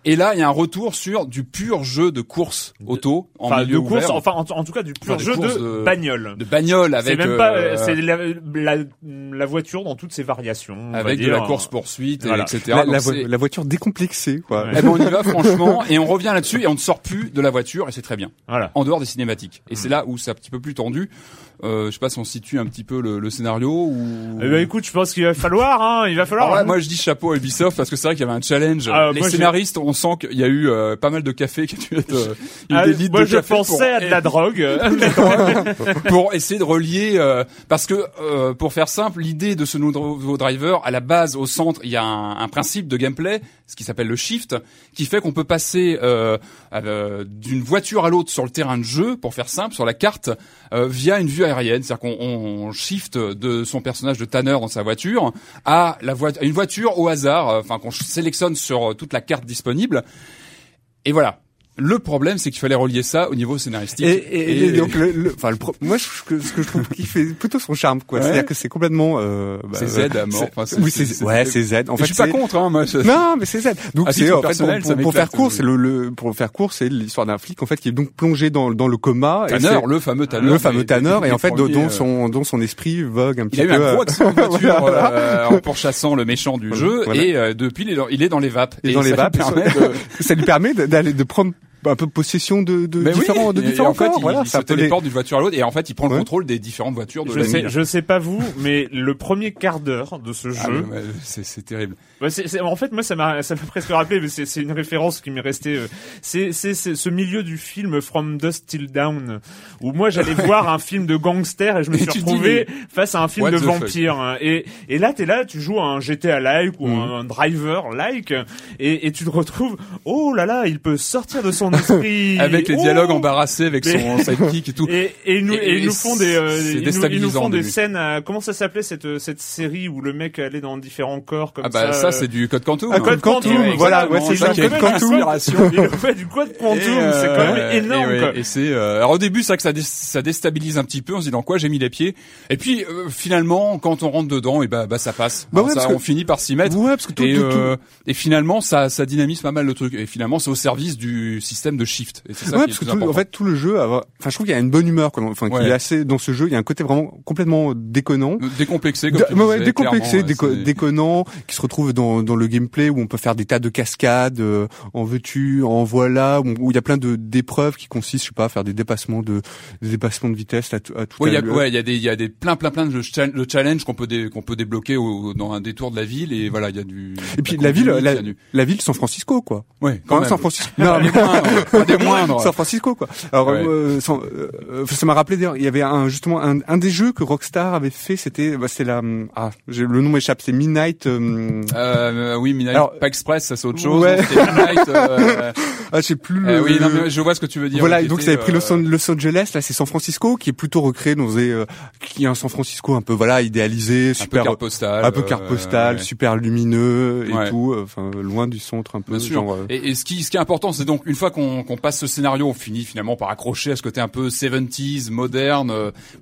Et là, il y a un retour sur du pur jeu de course auto en Enfin, milieu de course, ouvert, enfin, en, en tout cas, du pur Enfin, jeu de, bagnole. de bagnole avec C'est même pas, euh, c'est la, la, la voiture dans toutes ses variations. on va avec de la course poursuite, Voilà. etc. La, Donc la vo- c'est- la voiture décomplexée, quoi. Ouais. Eh ben on y va franchement et on revient là-dessus et on ne sort plus de la voiture et c'est très bien. Voilà. En dehors des cinématiques. Et c'est là où c'est un petit peu plus tendu. Euh, je sais pas si on situe un petit peu le, le scénario ou. Eh ben, écoute, je pense qu'il va falloir, hein, il va falloir. Alors là, moi je dis chapeau à Ubisoft parce que c'est vrai qu'il y avait un challenge. Ah, Les moi, scénaristes, on sent qu'il y a eu euh, pas mal de café qui a dû être. Ah, des litres moi, de je café pour- pensais à de la drogue. pour essayer de relier euh, parce que euh, pour faire simple l'idée de ce nouveau driver à la base au centre il y a un, un principe de gameplay ce qui s'appelle le shift qui fait qu'on peut passer euh, d'une voiture à l'autre sur le terrain de jeu pour faire simple sur la carte euh, via une vue aérienne. C'est-à-dire qu'on on shift de son personnage de Tanner dans sa voiture à voiture une voiture au hasard euh, enfin qu'on sélectionne sur toute la carte disponible. Et voilà le problème, c'est qu'il fallait relier ça au niveau scénaristique. Et, et, et donc, le, le- enfin, le pro- moi, je, ce que je trouve qui fait plutôt son charme, quoi. Ouais. C'est-à-dire que c'est complètement. Euh, bah, C'est Z à mort. Enfin, oui, c'est- ouais, c'est- Z. En fait, je suis pas contre, hein, moi. Non, mais c'est Z. Donc c'est en fait pour, faire court, c'est le, le pour faire court, c'est l'histoire d'un flic en fait qui est donc plongé dans dans le coma. Tanner, le fameux Tanner. le fameux Tanner et en fait dont, euh, son dont son esprit vogue un petit Il a eu peu. un gros euh, accident de voiture Voilà. euh, en pourchassant le méchant du jeu et depuis il est dans, les vapes. Et Et dans les ça lui vapes, permet de- ça lui permet de- d'aller de prendre un peu possession de, de Mais oui, différents, de différents en fait, il, voilà, il se les- téléporte d'une voiture à l'autre et en fait, il prend le Ouais. contrôle des différentes voitures de Je la sais, ville. je sais pas vous, mais le premier quart d'heure de ce Ah, jeu, c'est Ouais, c'est- c'est- en fait, moi, ça m'a, ça m'a presque rappelé, mais c'est, une référence qui m'est restée. euh, c'est, c'est, ce milieu du film From Dust Till Down, où moi, j'allais voir un film de gangster et je me suis dis, retrouvé face à un film what de vampire. hein. Et, et là, t'es là, tu joues à un GTA-like ou Mhm. un, un driver-like, et, et tu te retrouves, oh là là, il peut sortir de son esprit. Avec les Oh dialogues embarrassés avec son sidekick et tout. Et, et ils nous, Et- et ils nous font des, euh, ils nous- ils nous, déstabilisant font des scènes. à- comment ça s'appelait cette cette série où le mec allait dans différents corps comme Ah bah ça, euh, c'est du code quantum. Ah, Code Quantum, voilà, ouais, c'est ça ça, qui est Code une Quantum. conspiration. Il fait du code quantum, c'est quand même énorme. Et, quoi. ouais, et c'est euh, alors au début c'est vrai que ça, dé- ça déstabilise un petit peu on se dit dans quoi j'ai mis les pieds? Et puis euh, finalement quand on rentre dedans et bah, bah ça passe Bah ça, on finit par s'y mettre Ouais, parce que tout, et, tout- euh, et finalement ça ça dynamise pas mal le truc et finalement c'est au service du système de shift et c'est ça ouais, qui est parce que en fait tout le jeu, a- enfin je trouve qu'il y a une bonne humeur, enfin qu'il est assez dans ce jeu. Il y a un côté vraiment complètement déconnant. décomplexé comme décomplexé, déconnant, qui se retrouve dans, dans le gameplay où on peut faire des tas de cascades, euh, en veux-tu, en voilà, où il y a plein de d'épreuves qui consistent, je sais pas, à faire des dépassements de des dépassements de vitesse à, tout- à tout Ouais, il y a, allure. ouais, il y a des, il y a des plein, plein, plein de cha- de challenges qu'on peut, dé- qu'on peut débloquer au, dans un détour de la ville et voilà, il y a du. Et puis la ville, la, du- la ville San Francisco, quoi. Ouais, quand même. San Francisco. Des moindres, pas des moindres. San Francisco, quoi. Alors, Ouais. euh, euh, ça m'a rappelé d'ailleurs, il y avait un justement un, un des jeux que Rockstar avait fait, c'était, bah, c'était la, ah, j'ai- le nom m'échappe, c'est Midnight. euh, Euh, oui, Midnight, Alors- pas Express, ça c'est autre chose. Ouais. C'était Midnight, euh, ah, je sais plus. euh, le- oui, non, mais je vois ce que tu veux dire. Voilà, donc ça avait pris euh, Los, An- Los Angeles, là c'est San Francisco, qui est plutôt recréé dans des, euh, qui est un San Francisco un peu voilà idéalisé, un peu super, carte postale. un peu carte postale, ouais. super lumineux et Ouais. tout, enfin loin du centre un peu. Bien sûr. genre, Et, et ce qui, ce qui est important, c'est donc une fois qu'on qu'on passe ce scénario, on finit finalement par accrocher à ce côté un peu 70s, moderne.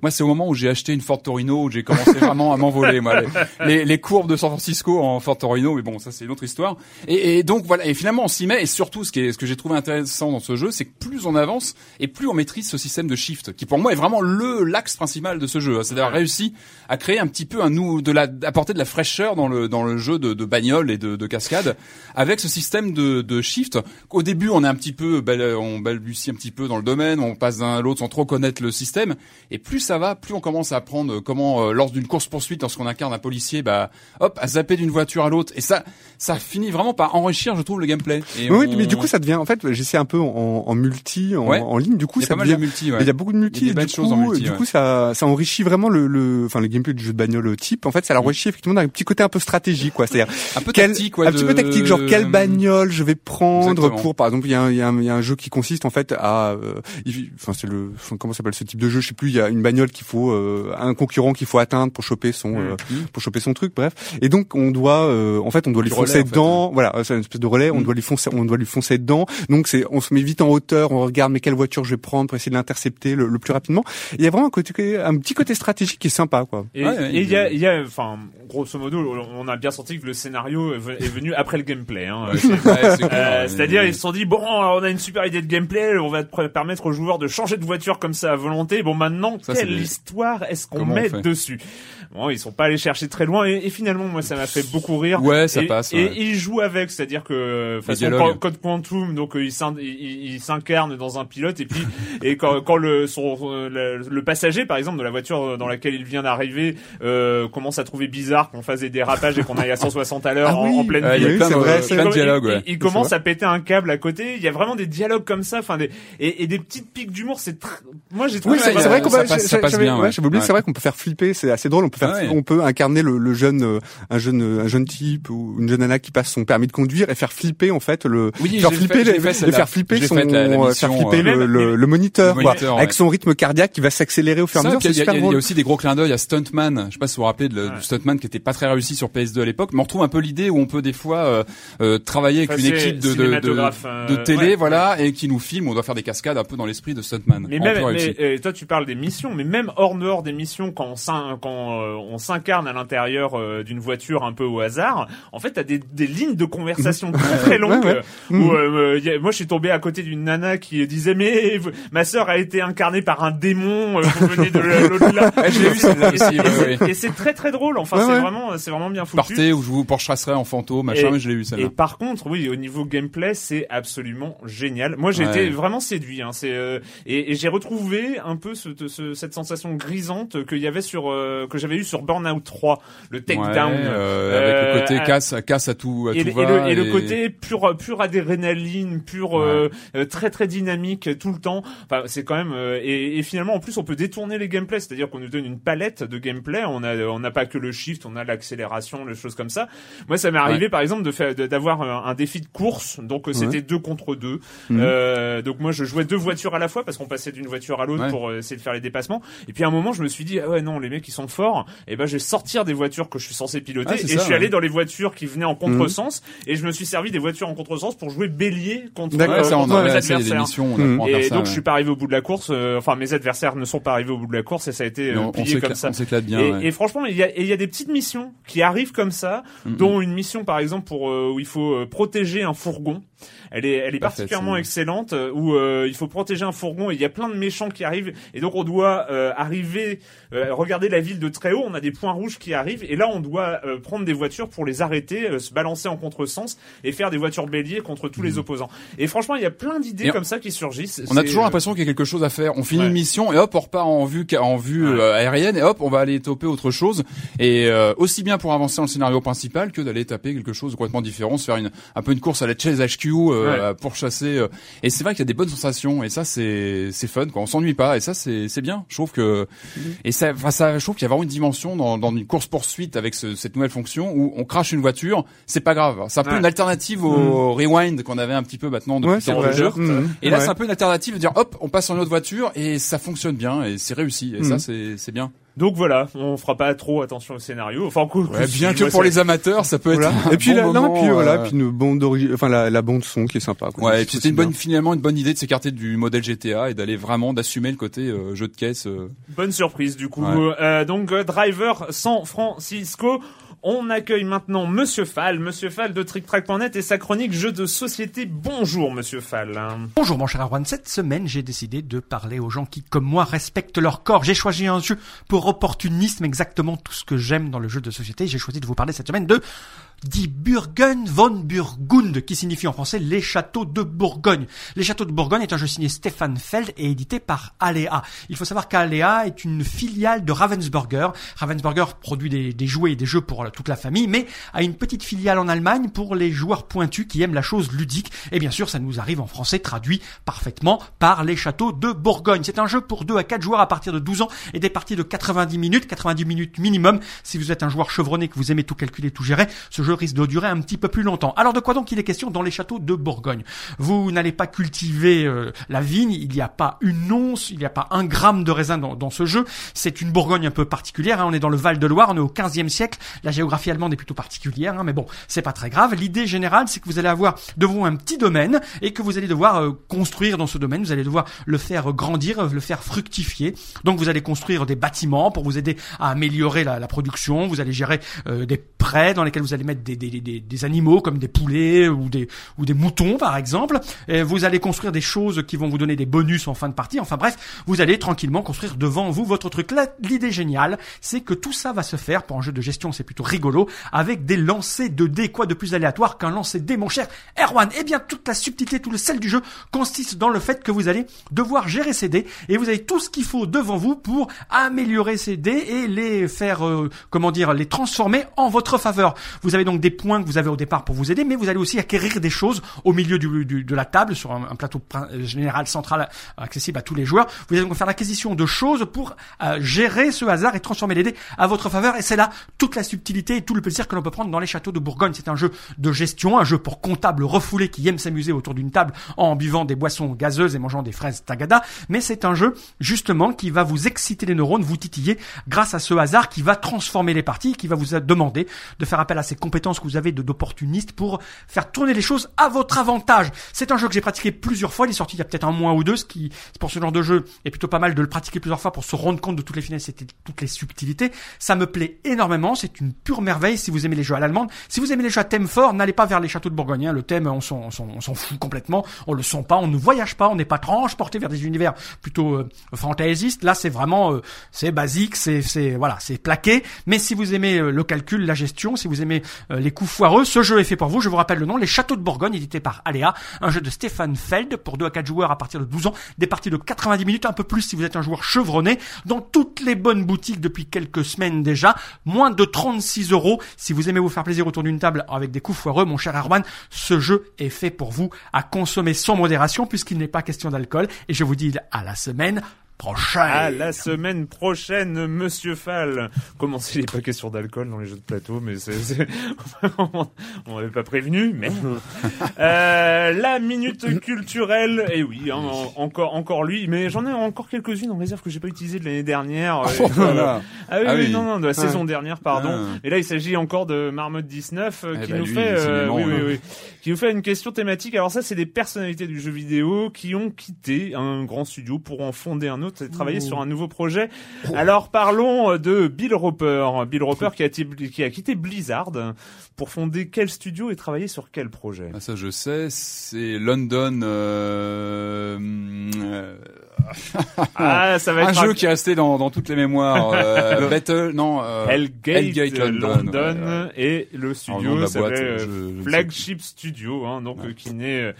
Moi, c'est au moment où j'ai acheté une Ford Torino où j'ai commencé vraiment à m'envoler. Moi, les, les, les courbes de San Francisco en Ford Torino, mais bon, ça c'est une autre histoire. Et, et donc voilà. Et finalement, on s'y met. Et surtout, ce qui est, ce que j'ai trouvé intéressant dans ce jeu, c'est que plus on avance et plus on maîtrise ce système de shift, qui pour moi est vraiment le l'axe principal de ce jeu. C'est-à-dire réussi à créer un petit peu un nou, de la, apporter de la fraîcheur dans le dans le jeu de, de bagnole et de, de cascade avec ce système de, de shift. Au début, on est un petit peu, on balbutie un petit peu dans le domaine, on passe d'un à l'autre sans trop connaître le système. Et plus ça va, plus on commence à apprendre comment, euh, lors d'une course poursuite, lorsqu'on incarne un policier, bah, hop, à zapper d'une voiture à l'autre. Et ça, ça finit vraiment par enrichir, je trouve, le gameplay. Et Oui, on- mais du coup ça devient, en fait, j'essaie un peu en, en multi, en, Ouais. en ligne. Du coup, il y a ça pas mal devient, de multi. Ouais. Mais Il y a beaucoup de multi, Il y a des et du choses en coup, multi, du ouais. coup, ça, ça enrichit vraiment le, le, enfin, le gameplay du jeu de bagnole type. En fait, ça Mm. l'enrichit effectivement d'un petit côté un peu stratégique, quoi. C'est-à-dire, un peu quel- tactique, ouais, un petit peu de- tactique, genre quelle bagnole je vais prendre Exactement. pour, par exemple, il y a, un, il y, a un, y a un jeu qui consiste en fait à, euh, il- enfin, c'est le, comment s'appelle ce type de jeu, je sais plus. Il y a une bagnole qu'il faut, euh, un concurrent qu'il faut atteindre pour choper son, euh, Mhm. pour choper son truc, bref. Et donc on doit, euh, en fait, on doit lui foncer relais, en fait, dedans. Voilà, c'est une espèce de relais. On Mhm. doit lui foncer, on doit lui foncer dedans. Donc c'est, on se met vite en hauteur, on regarde mais quelle voiture je vais prendre pour essayer de l'intercepter le, le plus rapidement. Il y a vraiment un côté, un petit côté stratégique qui est sympa, quoi. Et ouais, il y a, il- il y a, enfin, grosso modo, on a bien senti que le scénario est ve- est venu après le gameplay. Hein. Euh. C'est-à-dire, ils se sont dit bon, alors, on a une super idée de gameplay, on va permettre aux joueurs de changer de voiture comme ça à volonté. Bon, maintenant, Ça, quelle histoire est-ce qu'on met dessus? Bon, ils sont pas allés chercher très loin et, et finalement, moi, ça m'a fait beaucoup rire. Ouais, ça et, passe, Et ouais. ils jouent avec, c'est-à-dire que façon code quantum, donc euh, il s'in- il- il il s'incarne dans un pilote et puis et quand, quand le son euh, le, le passager, par exemple, de la voiture dans laquelle il vient d'arriver, euh, commence à trouver bizarre qu'on fasse des dérapages et qu'on aille à 160 à l'heure Ah en, oui. en pleine Ouais, il y a ville. Il dialogues, il- ouais. il, commence à péter un câble à côté. Il y a vraiment des dialogues comme ça, enfin des et, et des petites piques d'humour. C'est tr- moi j'ai trouvé Oui, ça c'est c'est vrai qu'on ça peut, passe- ça passe j'avais- bien, ouais, ouais. j'avais oublié, Ouais. c'est vrai qu'on peut faire flipper, c'est assez drôle, on peut faire, Ouais. on peut incarner le, le jeune, euh, un jeune, un jeune type ou une jeune nana qui passe son permis de conduire et faire flipper, en fait, le, Oui, faire flipper, fait- les- fait et faire flipper son, fait la- la mission, faire flipper euh, le, le, le moniteur, le quoi, moniteur, avec ouais. son rythme cardiaque qui va s'accélérer au fur et à mesure, il y, a- y a- y a aussi des gros clins d'œil à Stuntman. Je sais pas si vous vous rappelez de, le- Ouais. du Stuntman qui était pas très réussi sur PS2 à l'époque, mais on retrouve un peu l'idée où on peut des fois euh, euh, travailler avec Enfin, une équipe de, de, de, euh, de télé, ouais. voilà, et qui nous filme. On doit faire des cascades un peu dans l'esprit de Stuntman. Mais même, toi tu parles des missions, mais même hors dehors des missions, quand on quand on s'incarne à l'intérieur euh, d'une voiture un peu au hasard, en fait t'as des, des lignes de conversation très très longues. Ouais, ouais. euh, Où, euh, y a- moi je suis tombé à côté d'une nana qui disait mais ma sœur a été incarnée par un démon, euh, vous venez de l'au-delà. Ouais, je l'ai vu, celle-là Et aussi, c'est- et. Et très très drôle. Enfin Ouais, c'est ouais. vraiment c'est vraiment bien foutu. Partez où je vous pourchasserai en fantôme, machin, Et- mais je l'ai eu Et celle-là. par contre, oui, au niveau gameplay, c'est absolument génial. Moi, j'ai Ouais. été vraiment séduit. Hein. C'est euh, et, et j'ai retrouvé un peu ce, ce- cette sensation grisante qu'il y avait sur euh, que j'avais eu sur Burnout 3, le takedown. Ouais, euh, avec le côté euh, casse, casse à tout, à et, tout et va. le, et le côté pur pur adrénaline, pur euh, euh, très très dynamique tout le temps. Enfin, c'est quand même euh, et, finalement en plus on peut détourner les gameplays, c'est-à-dire qu'on nous donne une palette de gameplay. On a on n'a pas que le shift, on a l'accélération, les choses comme ça. Moi, ça m'est arrivé par exemple de faire d'avoir un, un défi de course, donc c'était deux contre deux. Mhm. Euh, donc moi je jouais deux voitures à la fois parce qu'on passait d'une voiture à l'autre Ouais. pour essayer de faire les dépassements. Et puis à un moment je me suis dit ah ouais non les mecs ils sont forts. Et ben je vais sortir des voitures que je suis censé piloter Ah, et ça, je suis ouais. allé dans les voitures qui venaient en contresens et je me suis servi des voitures en contresens pour jouer bélier contre, euh, on a, mes adversaires. missions, on Mhm. Et ça, donc ouais. je suis pas arrivé au bout de la course. euh, enfin mes adversaires ne sont pas arrivés au bout de la course et ça a été euh, plié comme ça. bien. Et, ouais. et franchement, il y, a, il y a des petites missions qui arrivent comme ça, Mhm. dont une mission par exemple pour euh, où il faut euh, protéger un fourgon. Elle est, elle est Pas faite, particulièrement celle-là. excellente euh, où euh, il faut protéger un fourgon et il y a plein de méchants qui arrivent et donc on doit euh, arriver, euh, regarder la ville de très haut. On a des points rouges qui arrivent et là on doit euh, prendre des voitures pour les arrêter, euh, se balancer en contresens et faire des voitures béliers contre tous les opposants. Et franchement, il y a plein d'idées Mhm. Comme ça qui surgissent. On a toujours l'impression qu'il y a quelque chose à faire. On finit Ouais. une mission et hop, on repart en vue, en vue Ouais. aérienne et hop, on va aller toper autre chose. Et aussi bien pour avancer dans le scénario principal que d'aller taper quelque chose de complètement différent, se faire une un peu une course à la Chase HQ euh, pour chasser. euh. Et c'est vrai qu'il y a des bonnes sensations et ça c'est c'est fun quoi. On s'ennuie pas et ça c'est c'est bien. Je trouve que et ça, enfin, ça, je trouve qu'il y a vraiment une dimension dans, dans une course poursuite avec ce- cette nouvelle fonction où on crache une voiture, c'est pas grave. C'est un peu Ouais. une alternative au rewind qu'on avait un petit peu maintenant depuis Ouais, le jeu. Mhm. Et là, c'est un peu une alternative de dire, hop, on passe sur une autre voiture et ça fonctionne bien et c'est réussi. Et ça, Mhm. c'est c'est bien. Donc voilà, on fera pas trop attention au scénario. Enfin, Ouais, bien que pour les amateurs, ça peut être. Voilà. un Et puis bon là, non, moment, puis voilà, euh, puis une bande d'origine, enfin la, la bande son qui est sympa. Quoi. Ouais, et puis c'était une bien. bonne, finalement, une bonne idée de s'écarter du modèle GTA et d'aller vraiment d'assumer le côté euh, jeu de caisse. euh. Bonne surprise du coup. Ouais. Euh, donc euh, Driver San Francisco. On accueille maintenant Monsieur Fall, Monsieur Fall de TrickTrack.net et sa chronique jeux de société. Bonjour Monsieur Fall. Bonjour mon cher Arwan, cette semaine j'ai décidé de parler aux gens qui comme moi respectent leur corps. J'ai choisi un jeu pour opportunisme, exactement tout ce que j'aime dans le jeu de société. J'ai choisi de vous parler cette semaine de Die Burgen von Burgund, qui signifie en français les châteaux de Bourgogne. Les châteaux de Bourgogne est un jeu signé Stefan Feld et édité par Alea. Il faut savoir qu'Alea est une filiale de Ravensburger. Ravensburger produit des, jouets et des jeux pour toute la famille, mais a une petite filiale en Allemagne pour les joueurs pointus qui aiment la chose ludique. Et bien sûr, ça nous arrive en français traduit parfaitement par les châteaux de Bourgogne. C'est un jeu pour 2 à 4 joueurs à partir de 12 ans et des parties de 90 minutes, 90 minutes minimum. Si vous êtes un joueur chevronné, que vous aimez tout calculer, tout gérer, ce jeu risque de durer un petit peu plus longtemps. Alors de quoi donc il est question dans les châteaux de Bourgogne? Vous n'allez pas cultiver euh, la vigne, il n'y a pas une once, il n'y a pas un gramme de raisin dans, dans ce jeu. C'est une Bourgogne un peu particulière, hein. on est dans le Val-de-Loire, on est au 15e siècle, allemande est plutôt particulière, hein, mais bon, c'est pas très grave. L'idée générale, c'est que vous allez avoir devant un petit domaine et que vous allez devoir euh, construire dans ce domaine, vous allez devoir le faire grandir, le faire fructifier. Donc vous allez construire des bâtiments pour vous aider à améliorer la, la production, vous allez gérer euh, des prés dans lesquels vous allez mettre des, des, des, des animaux comme des poulets ou des, ou des moutons par exemple. Et vous allez construire des choses qui vont vous donner des bonus en fin de partie. Enfin bref, vous allez tranquillement construire devant vous votre truc. L'idée géniale, c'est que tout ça va se faire pour un jeu de gestion, c'est plutôt rigolo, avec des lancers de dés. Quoi de plus aléatoire qu'un lancer de dés, mon cher Erwan Eh bien, toute la subtilité, tout le sel du jeu consiste dans le fait que vous allez devoir gérer ces dés et vous avez tout ce qu'il faut devant vous pour améliorer ces dés et les faire, euh, comment dire, les transformer en votre faveur. Vous avez donc des points que vous avez au départ pour vous aider, mais vous allez aussi acquérir des choses au milieu du, du- de la table sur un, plateau euh, général central accessible à tous les joueurs. Vous allez donc faire l'acquisition de choses pour euh, gérer ce hasard et transformer les dés à votre faveur. Et c'est là toute la subtilité et tout le plaisir que l'on peut prendre dans les châteaux de Bourgogne. C'est un jeu de gestion, un jeu pour comptables refoulés qui aiment s'amuser autour d'une table en buvant des boissons gazeuses et mangeant des fraises tagada. Mais c'est un jeu justement qui va vous exciter les neurones, vous titiller grâce à ce hasard qui va transformer les parties, qui va vous demander de faire appel à ces compétences que vous avez d'opportuniste pour faire tourner les choses à votre avantage. C'est un jeu que j'ai pratiqué plusieurs fois. Il est sorti il y a peut-être un mois ou deux, ce qui pour ce genre de jeu est plutôt pas mal de le pratiquer plusieurs fois pour se rendre compte de toutes les finesses et toutes les subtilités. Ça me plaît énormément. C'est une pure merveille si vous aimez les jeux à l'allemande. Si vous aimez les jeux à thème fort, n'allez pas vers les châteaux de Bourgogne. hein. Le thème, on s'en, fout complètement. On le sent pas, on ne voyage pas, on n'est pas transporté vers des univers plutôt euh, fantaisistes. Là, c'est vraiment, euh, c'est basique, c'est, c'est voilà, c'est plaqué. Mais si vous aimez euh, le calcul, la gestion, si vous aimez euh, les coups foireux, ce jeu est fait pour vous. Je vous rappelle le nom, Les Châteaux de Bourgogne, édité par Aléa, un jeu de Stéphane Feld pour 2 à 4 joueurs à partir de 12 ans, des parties de 90 minutes, un peu plus si vous êtes un joueur chevronné, dans toutes les bonnes boutiques depuis quelques semaines déjà, moins de 36 euros. Si vous aimez vous faire plaisir autour d'une table avec des coups foireux, mon cher Erwan, ce jeu est fait pour vous à consommer sans modération puisqu'il n'est pas question d'alcool. Et je vous dis à la semaine prochaine. À la semaine prochaine, Monsieur Fall. Comment s'il n'est pas question d'alcool dans les jeux de plateau, mais c'est, c'est- on m'avait pas prévenu, mais euh, la minute culturelle. Et oui, hein, en- encore, encore lui, mais j'en ai encore quelques-unes en réserve que j'ai pas utilisées de l'année dernière. Euh, Oh, voilà. Ah oui, Ah oui, oui. non, non, de la saison dernière, pardon. Ah. Et là, il s'agit encore de Marmotte 19 euh, Eh qui ben, nous lui, fait, euh, décidément, oui, oui, hein. oui, qui nous fait une question thématique. Alors ça, c'est des personnalités du jeu vidéo qui ont quitté un grand studio pour en fonder un autre et travailler sur un nouveau projet. Alors parlons euh, de Bill Roper. Bill Roper qui a, qui a quitté Blizzard pour fonder quel studio et travailler sur quel projet? Ah, ça je sais, c'est London. Euh, euh, Ah, ça va un jeu qui est resté dans, dans toutes les mémoires. Euh, Battle, non. Euh, Hellgate, Hellgate London, London, ouais, ouais. et le studio boîte, euh, Flagship Studio, hein, donc Ouais. euh, qui n'est euh,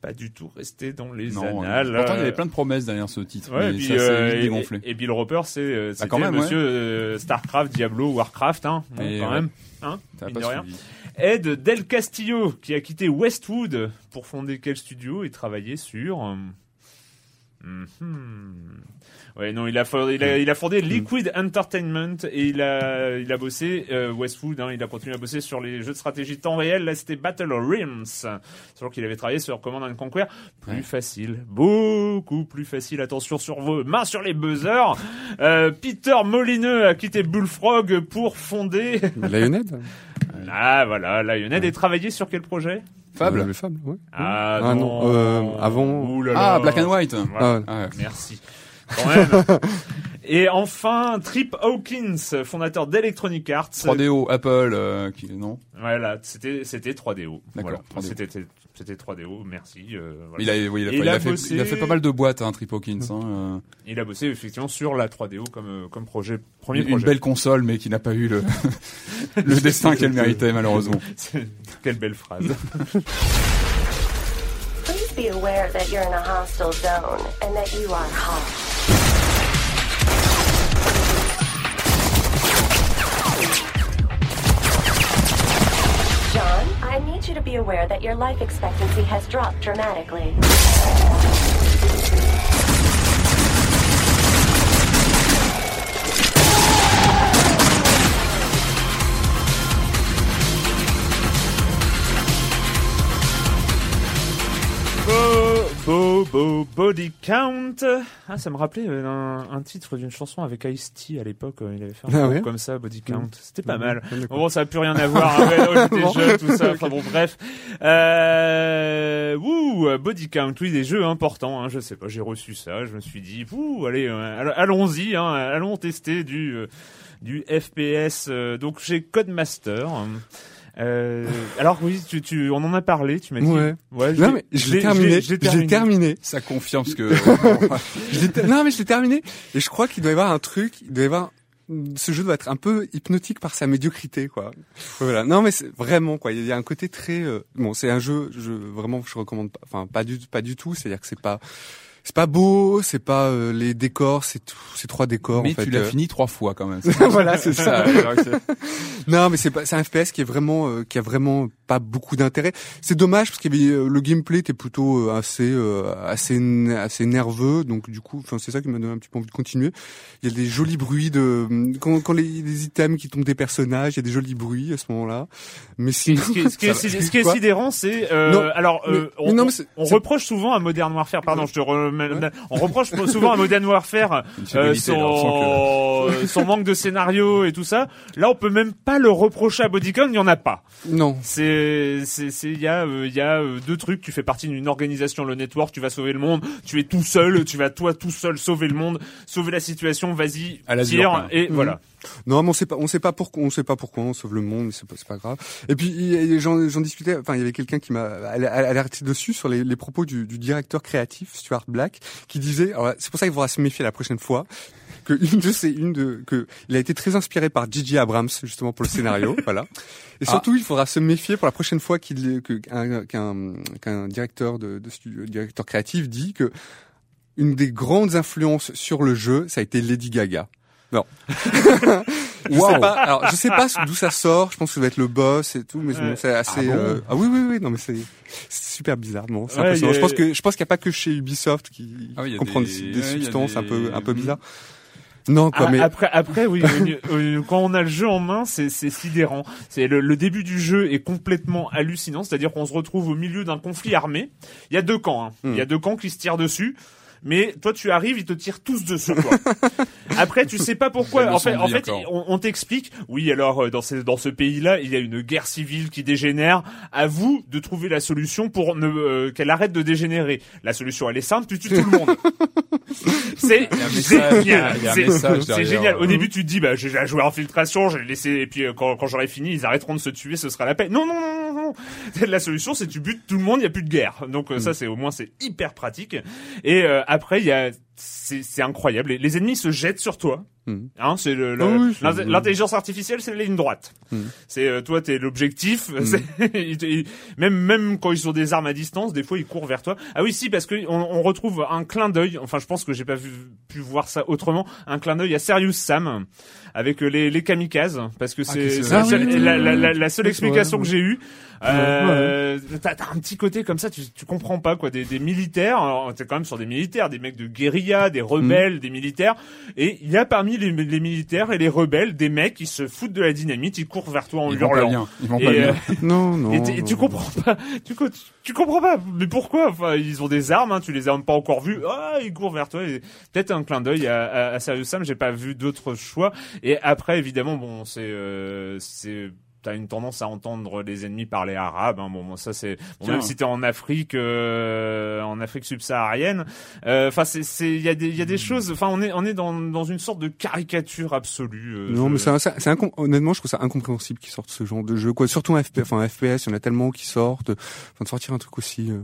pas du tout resté dans les Non, annales. pourtant il y euh, avait plein de promesses derrière ce titre. Ouais, mais et puis, ça s'est euh, vite et, dégonflé. et Bill Roper, c'est euh, même, monsieur euh, Starcraft, Diablo, Warcraft, hein, Et quand ouais. même, hein, mine de rien. Ed Del Castillo, qui a quitté Westwood pour fonder quel studio et travailler sur. Euh, mhm. Ouais, non, il a, fondé, il a, il a fondé Liquid Entertainment et il a, il a bossé euh, Westwood. Hein, il a continué à bosser sur les jeux de stratégie temps réel. Là, c'était Battle of Realms, sachant qu'il avait travaillé sur Command and Conquer. Plus Ouais. facile, beaucoup plus facile. Attention sur vos mains sur les buzzers. Euh, Peter Molineux a quitté Bullfrog pour fonder. Lionhead Ah voilà, Lionhead et travaillé sur quel projet? Fable. Le Fable, ouais. Ah, Ah non, euh, avant- là là. Ah, Black and White. Voilà. Ah ouais. Ah. Merci. Quand même. Et enfin, Trip Hawkins, fondateur d'Electronic Arts. 3DO, Apple, euh, qui, non? Voilà, c'était c'était 3DO. Voilà. D'accord, 3DO. C'était c'était 3DO. Merci. euh, voilà. il a, oui, il a, Et il il a a fait, bossé- il a fait pas mal de boîtes, hein, Trip Hawkins. Hein, euh, Il a bossé effectivement sur la 3DO comme euh, comme projet premier une projet. belle console, mais qui n'a pas eu le, le destin qu'elle méritait, malheureusement. Quelle belle phrase. Please be aware that you're in a hostile zone and that you are hot. Be aware that your life expectancy has dropped dramatically. Bo, bo, body count. Ah, ça me rappelait euh, un, un titre d'une chanson avec Ice-T à l'époque. euh, Il avait fait un Ah ouais comme ça, body count. C'était pas mal. Ah, d'accord. Bon, ça a plus rien à voir. hein, ouais, J'étais Bon. jeune, tout ça. Enfin bon, bref. Euh, ouh, body count. Oui, des jeux importants. Hein, je sais pas. J'ai reçu ça. Je me suis dit, ouh, allez, euh, all- allons-y. Hein, allons tester du euh, du FPS. euh, donc chez Codemaster. Euh, alors oui, tu, tu, on en a parlé. Tu m'as dit. Ouais. Ouais. Non, mais je l'ai terminé. je l'ai Je l'ai terminé. Ça confirme ce que... Je non, mais je l'ai terminé. Et je crois qu'il doit y avoir un truc, il doit y avoir, ce jeu doit être un peu hypnotique par sa médiocrité, quoi. Voilà. Non, mais c'est vraiment, quoi. Il y a un côté très, euh, bon, c'est un jeu, je, vraiment, je recommande pas, enfin, pas du, pas du tout. C'est-à-dire que c'est pas, c'est pas beau, c'est pas euh, les décors, c'est tout, c'est trois décors, mais en fait. tu l'as euh. fini trois fois quand même. voilà, c'est ça. que Non, mais c'est pas, c'est un FPS qui est vraiment, euh, qui a vraiment pas beaucoup d'intérêt. C'est dommage parce qu'il y avait euh, le gameplay était plutôt euh, assez, euh, assez, assez nerveux. Donc du coup, enfin c'est ça qui m'a donné un petit peu envie de continuer. Il y a des jolis bruits de quand, quand les, les items qui tombent des personnages, il y a des jolis bruits à ce moment-là. Mais Ce qui, sinon, ce qui est, ce qui est, ça va. ce qui est Quoi sidérant, c'est euh, alors euh, mais- on, mais non, on- mais c'est- on c'est- reproche souvent à Modern Warfare. Pardon, je te re- on reproche souvent à Modern Warfare euh, euh, son manque de scénario et tout ça. Là, on peut même pas le reprocher à Bodycon, il y en a pas. Non. C'est, c'est, il y a, euh, il y a euh, deux trucs. Tu fais partie d'une organisation, le network. Tu vas sauver le monde. Tu es tout seul. Tu vas toi tout seul sauver le monde, sauver la situation. Vas-y, tire et voilà. Non, mais on sait pas, on sait pas pourquoi, on sait pas pourquoi on sauve le monde, mais c'est pas, pas grave. Et puis j'en, j'en discutais, enfin il y avait quelqu'un qui m'a al- al- alerté dessus sur les, les propos du, du directeur créatif Stuart Black, qui disait, c'est pour ça qu'il faudra se méfier la prochaine fois, que une de ces, une de, que il a été très inspiré par Gigi Abrams justement pour le scénario, voilà. Et surtout, il faudra se méfier pour la prochaine fois qu'il, qu'un, qu'un, qu'un directeur de, de studio- directeur créatif dit que une des grandes influences sur le jeu, ça a été Lady Gaga. Non. je sais pas. Alors, je sais pas d'où ça sort. Je pense que ça va être le boss et tout, mais bon, c'est assez. Ah bon euh, ah oui, oui, oui. Non, mais c'est c'est super bizarre. Non, c'est Ouais, impressionnant. a- Je pense que je pense qu'il n'y a pas que chez Ubisoft qui Ah oui, comprend des- ouais, substances un peu un peu bizarres. Non, quoi, Ah, mais Après, après, oui, quand on a le jeu en main, c'est c'est sidérant. C'est le, le début du jeu est complètement hallucinant, c'est-à-dire qu'on se retrouve au milieu d'un conflit armé. Il y a deux camps, hein. il y a deux camps qui se tirent dessus. Mais toi, tu arrives, ils te tirent tous dessus. Quoi. Après, tu sais pas pourquoi. En fait, en fait, on, on t'explique. Oui, alors euh, dans ce dans ce pays-là, il y a une guerre civile qui dégénère. À vous de trouver la solution pour ne euh, qu'elle arrête de dégénérer. La solution, elle est simple. Tu tues tout le monde. C'est génial. C'est- génial. Au début, tu te dis, bah, j'ai joué infiltration, j'ai laissé, et puis euh, quand, quand j'aurai fini, ils arrêteront de se tuer, ce sera la paix. Non, non, non, non. La solution, c'est tu butes tout le monde, il y a plus de guerre. Donc euh, ça, c'est au moins c'est hyper pratique. Et euh, après, il y a, c'est c'est incroyable. Les, les ennemis se jettent sur toi. Mhm. Hein, c'est Ah oui, l'intelligence artificielle, c'est la ligne droite. Mhm. C'est euh, toi, t'es l'objectif. Ils- même même quand ils ont des armes à distance, des fois ils courent vers toi. Ah oui, si, parce que on, on retrouve un clin d'œil. Enfin, je pense que j'ai pas vu, pu voir ça autrement. Un clin d'œil à Serious Sam avec euh, les, les kamikazes, parce que c'est se- c'est la, Ah seule- oui, oui, la, oui, la- oui. la- la seule Oui, c'est explication vrai, que j'ai eue. Euh, T'as t'as un petit côté comme ça, tu, tu comprends pas quoi, des, des militaires. Alors, T'es quand même sur des militaires, des mecs de guérilla, des rebelles, des militaires. Et il y a parmi les, les militaires et les rebelles des mecs qui se foutent de la dynamite, ils courent vers toi en Ils vont pas hurlant. bien. Ils vont Et, pas bien. euh, non, non. et, tu comprends pas, tu, co- tu comprends pas, mais pourquoi? Enfin, ils ont des armes, hein, tu les as même pas encore vus. Ah, ils courent vers toi. et Peut-être un clin d'œil à, à, à Serious Sam. J'ai pas vu d'autres choix. Et après, évidemment, bon, c'est, euh, c'est T'as une tendance à entendre les ennemis parler arabe. Hein. Bon, bon, ça c'est bon, même si t'es en Afrique, euh, en Afrique subsaharienne. euh, Enfin, c'est, c'est, il y a des, il y a des choses. Enfin, on est, on est dans, dans une sorte de caricature absolue. euh, Non, je- mais c'est, un- c'est, c'est incom- honnêtement, je trouve ça incompréhensible qu'ils sortent ce genre de jeu, quoi. Surtout en FPS, enfin, en FPS, il y en a tellement qui sortent. Enfin, de sortir un truc aussi, euh,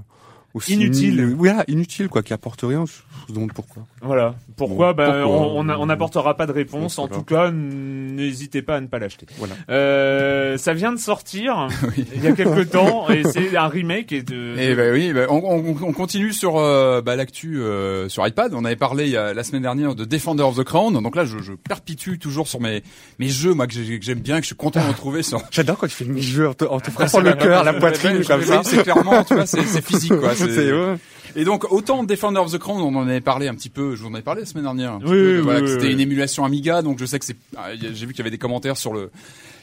aussi Inutile. oui, ah, inutile, quoi, qui apporte rien. Je me demande pourquoi. Voilà. Pourquoi? Bon, bah, pourquoi on- on n'a- on n'apportera pas de réponse. En voilà. tout cas, n'hésitez pas à ne pas l'acheter. Voilà. Euh, ça vient de sortir il y a quelques temps et c'est un remake et de. Et ben oui, ben, on, on, on continue sur euh, bah, l'actu euh, sur iPad. On avait parlé il y a, la semaine dernière de Defender of the Crown. Donc là, je, je perpétue toujours sur mes mes jeux, moi que j'ai- que j'aime bien, que je suis content de retrouver sur. J'adore quand tu fais une jeu en te, en te Ah, frappant le cœur, la poitrine, comme ça. C'est clairement, tu vois, c'est c'est physique quoi. C'est- C'est, ouais. Et donc autant Defender of the Crown, on en avait parlé un petit peu, je vous en avais parlé la semaine dernière. Oui, peu, oui, voilà, oui, c'était une émulation Amiga, donc je sais que c'est. ah, J'ai vu qu'il y avait des commentaires sur le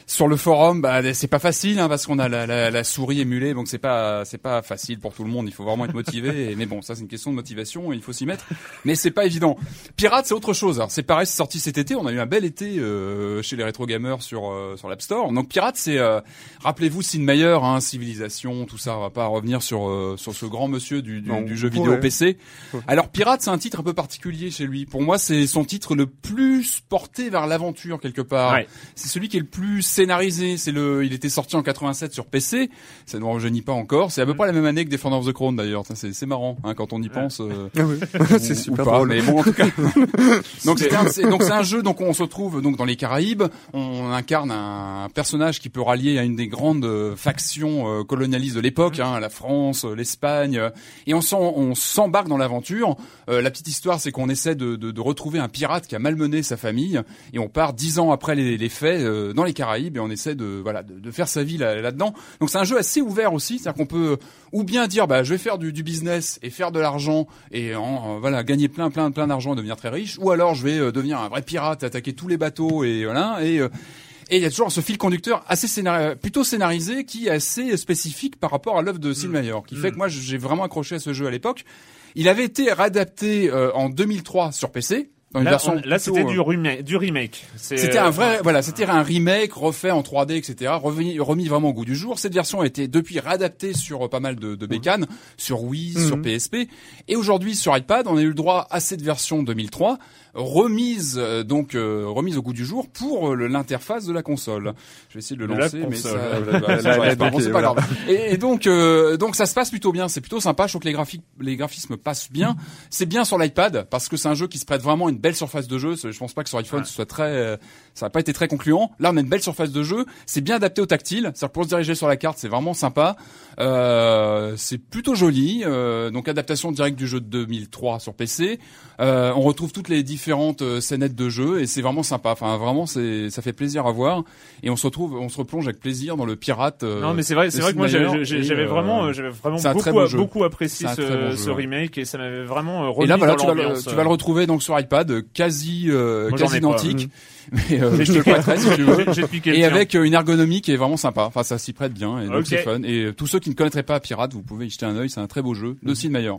sur le forum. Bah c'est pas facile hein, parce qu'on a la, la, la souris émulée, donc c'est pas c'est pas facile pour tout le monde. Il faut vraiment être motivé. Et- mais bon, ça c'est une question de motivation, il faut s'y mettre. Mais c'est pas évident. Pirate c'est autre chose. C'est pareil, c'est sorti cet été. On a eu un bel été euh, chez les rétro gamers sur euh, sur l'App Store. Donc Pirate c'est euh, rappelez-vous Sid Meier, hein, civilisation, tout ça. On va pas revenir sur euh, sur ce grand monsieur du, du, Non, du jeu vidéo. PC. Alors Pirate, c'est un titre un peu particulier chez lui. Pour moi, c'est son titre le plus porté vers l'aventure quelque part. Ouais. C'est celui qui est le plus scénarisé. C'est le, il était sorti en 87 sur PC. Ça ne me rajeunit pas encore. C'est à peu Mm. près la même année que Defender of the Crown d'ailleurs. C'est c'est marrant hein, quand on y pense. euh, Ah oui. c'est super pas, drôle. Mais bon, en tout cas. donc c'est un, c'est- donc c'est un jeu. Donc on se retrouve donc dans les Caraïbes. On incarne un personnage qui peut rallier à une des grandes euh, factions euh, colonialistes de l'époque, hein, la France, l'Espagne, et on s'en- on s'embarque dans l'aventure. Euh, la petite histoire, c'est qu'on essaie de, de, de retrouver un pirate qui a malmené sa famille, et on part dix ans après les, les faits euh, dans les Caraïbes, et on essaie de voilà de, de faire sa vie là- là-dedans. Donc c'est un jeu assez ouvert aussi, c'est-à-dire qu'on peut ou bien dire bah je vais faire du, du business et faire de l'argent et en, euh, voilà gagner plein plein plein d'argent et devenir très riche, ou alors je vais euh, devenir un vrai pirate, attaquer tous les bateaux et voilà et euh, et il y a toujours ce fil conducteur assez scénar- plutôt scénarisé qui est assez spécifique par rapport à l'œuvre de Sid Meier, qui fait que moi j'ai vraiment accroché à ce jeu à l'époque. Il avait été réadapté euh, en 2003 sur PC. Dans une Là, version on- là, plutôt, c'était euh, du remake. Du remake. C'est, C'était euh, un vrai, voilà, c'était un remake refait en 3D, etc. Remis vraiment au goût du jour. Cette version a été depuis réadaptée sur euh, pas mal de, de bécanes, sur Wii, sur Mhm. PSP, et aujourd'hui sur iPad, on a eu le droit à cette version 2003 remise euh, donc euh, remise au goût du jour pour euh, l'interface de la console. Je vais essayer de le la lancer, mais ça, c'est pas grave. Et, donc euh, donc ça se passe plutôt bien, c'est plutôt sympa. Je trouve que les graphiques les graphismes passent bien. C'est bien sur l'iPad parce que c'est un jeu qui se prête vraiment à une belle surface de jeu. Je pense pas que sur iPhone ce soit très euh, ça n'a pas été très concluant. Là, on a une belle surface de jeu. C'est bien adapté au tactile. C'est-à-dire pour se diriger sur la carte, c'est vraiment sympa. Euh, c'est plutôt joli. Euh, donc adaptation directe du jeu de 2003 sur PC. Euh, on retrouve toutes les différentes euh, scénettes de jeu et c'est vraiment sympa. Enfin, vraiment, c'est ça fait plaisir à voir. Et on se retrouve, on se replonge avec plaisir dans le pirate. euh, Non mais c'est vrai, c'est vrai que moi j'avais vraiment, j'avais vraiment beaucoup, beaucoup apprécié ce, très bon jeu, ce ouais. remake et ça m'avait vraiment remis Et là, voilà, dans tu vas, le, l'ambiance. tu vas le retrouver donc sur iPad, quasi, Moi, quasi ai pas. Mais euh, je te prêterai si tu veux. Et avec euh, une ergonomie qui est vraiment sympa. Enfin, ça s'y prête bien et donc c'est fun. Et euh, tous ceux qui ne connaîtraient pas Pirate, vous pouvez y jeter un œil. C'est un très beau jeu Mhm. de Sid Meier.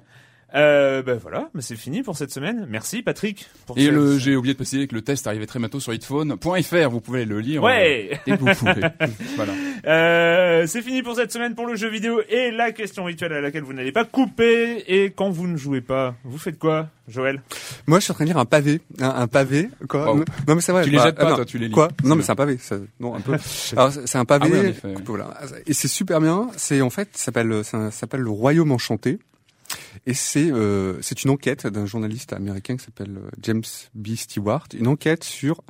Euh, ben voilà, mais c'est fini pour cette semaine. Merci Patrick. Pour Et le, j'ai oublié de préciser que le test arrivait très bientôt sur hitphone.fr. Vous pouvez le lire. Ouais. euh, dès que vous pouvez. voilà. Euh, c'est fini pour cette semaine pour le jeu vidéo et la question rituelle à laquelle vous n'allez pas couper. Et quand vous ne jouez pas, vous faites quoi, Joël? Moi, je suis en train de lire un pavé, un, un pavé, quoi. Wow. Non, mais c'est vrai. Tu les bah, jettes pas, ah, non. toi, tu les lis. Quoi? Non, mais c'est un pavé. Ça, non, un peu. Alors, c'est un pavé. Ah oui, en effet, oui. Voilà. Et c'est super bien. C'est en fait, ça s'appelle, ça s'appelle le Royaume enchanté. Et c'est euh, c'est une enquête d'un journaliste américain qui s'appelle euh, James B. Stewart, une enquête sur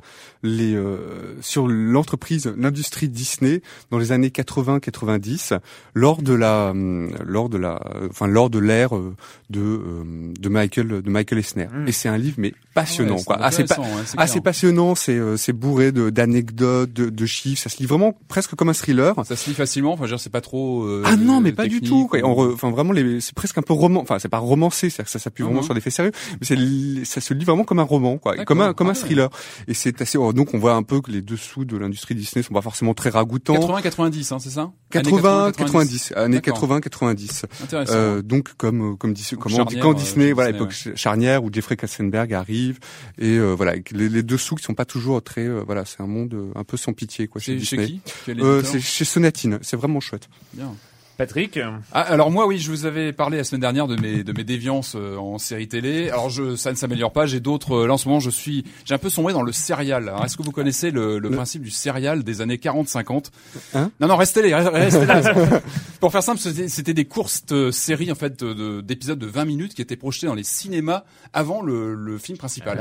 les euh, sur l'entreprise, l'industrie Disney dans les années 80-90 lors de la hum, lors de la enfin lors de l'ère euh, de euh, de Michael de Michael Eisner. Mm. Et c'est un livre mais passionnant Ouais, quoi. Assez, pa- intéressant, ouais, assez clair. passionnant, c'est euh, c'est bourré de d'anecdotes, de, de chiffres, ça se lit vraiment presque comme un thriller. Ça se lit facilement. Enfin, je c'est pas trop. euh, Ah non, mais pas du tout. Quoi. Enfin, vraiment, les... c'est presque un peu roman. Enfin, c'est pas romancé, c'est-à-dire que ça s'appuie vraiment Mhm. sur des faits sérieux, mais c'est ça se lit vraiment comme un roman, quoi, comme un comme Ah un thriller. Et c'est assez. oh, donc, on voit un peu que les dessous de l'industrie Disney sont pas forcément très ragoûtants. 80-90, hein, c'est ça? 80, 90, années D'accord. 80, 90. Intéressant. Euh, donc comme euh, comme comment quand euh, Disney, chez voilà, époque ch- charnière où Jeffrey Katzenberg arrive et euh, voilà, les, les dessous qui sont pas toujours très, euh, voilà, c'est un monde euh, un peu sans pitié quoi chez Disney. Euh, c'est chez Sonatine, c'est vraiment chouette. Bien. Patrick Ah, alors moi oui, je vous avais parlé la semaine dernière de mes de mes déviances euh, en série télé. Alors je ça ne s'améliore pas, j'ai d'autres euh, là en ce moment je suis j'ai un peu sombré dans le serial. Alors, Est-ce que vous connaissez le, le, principe du serial des années 40 50 Hein Non non, restez là, restez là. Pour faire simple, c'était des courtes euh, séries en fait de- de- d'épisodes de, 20 minutes qui étaient projetées dans les cinémas avant le, le film principal.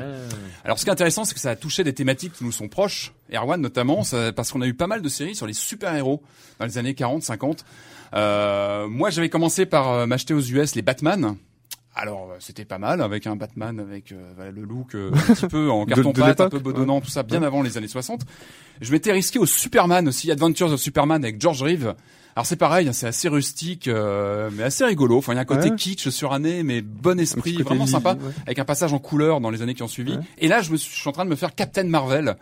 Alors ce qui est intéressant, c'est que ça a touché des thématiques qui nous sont proches, Erwan notamment, ça- parce qu'on a eu pas mal de séries sur les super-héros dans les années 40, 50. Euh, moi, j'avais commencé par euh, m'acheter aux US les Batman. Alors euh, c'était pas mal avec un Batman avec euh, le look euh, un petit peu en De- carton de pâte, un peu bedonnant, tout ça bien avant les années 60. Je m'étais risqué au Superman aussi, Adventures of Superman avec George Reeves. Alors c'est pareil, hein, c'est assez rustique, euh, mais assez rigolo. Enfin, il y a un côté Ouais. kitsch, suranné, mais bon esprit, vraiment sympa, ouais. avec un passage en couleur dans les années qui ont suivi. Ouais. Et là, je, me suis, je suis en train de me faire Captain Marvel.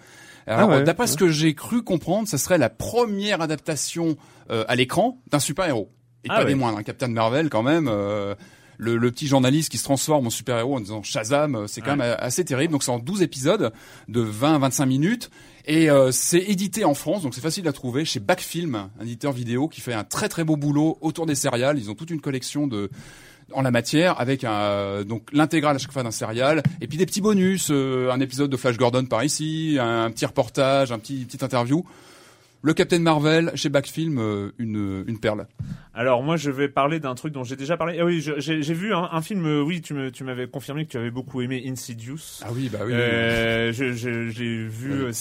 Alors, Ah ouais, d'après ouais. ce que j'ai cru comprendre, ça serait la première adaptation euh, à l'écran d'un super-héros. Et Ah pas ouais. des moindres, un Captain Marvel quand même. euh, le, le petit journaliste qui se transforme en super-héros en disant Shazam, euh, c'est quand même assez terrible. Donc c'est en 12 épisodes de 20 à 25 minutes. Et euh, c'est édité en France, donc c'est facile à trouver chez Backfilm, un éditeur vidéo qui fait un très très beau boulot autour des céréales. Ils ont toute une collection de en la matière avec un donc l'intégrale à chaque fois d'un serial et puis des petits bonus, euh, un épisode de Flash Gordon par ici, un, un petit reportage, un petit petite interview. Le Captain Marvel chez Backfilm, euh, une une perle. Alors moi je vais parler d'un truc dont j'ai déjà parlé. Ah oui, j'ai vu un, un film. euh, Oui, tu me tu m'avais confirmé que tu avais beaucoup aimé Insidious. Ah oui, bah oui. Euh, je j'ai vu. euh,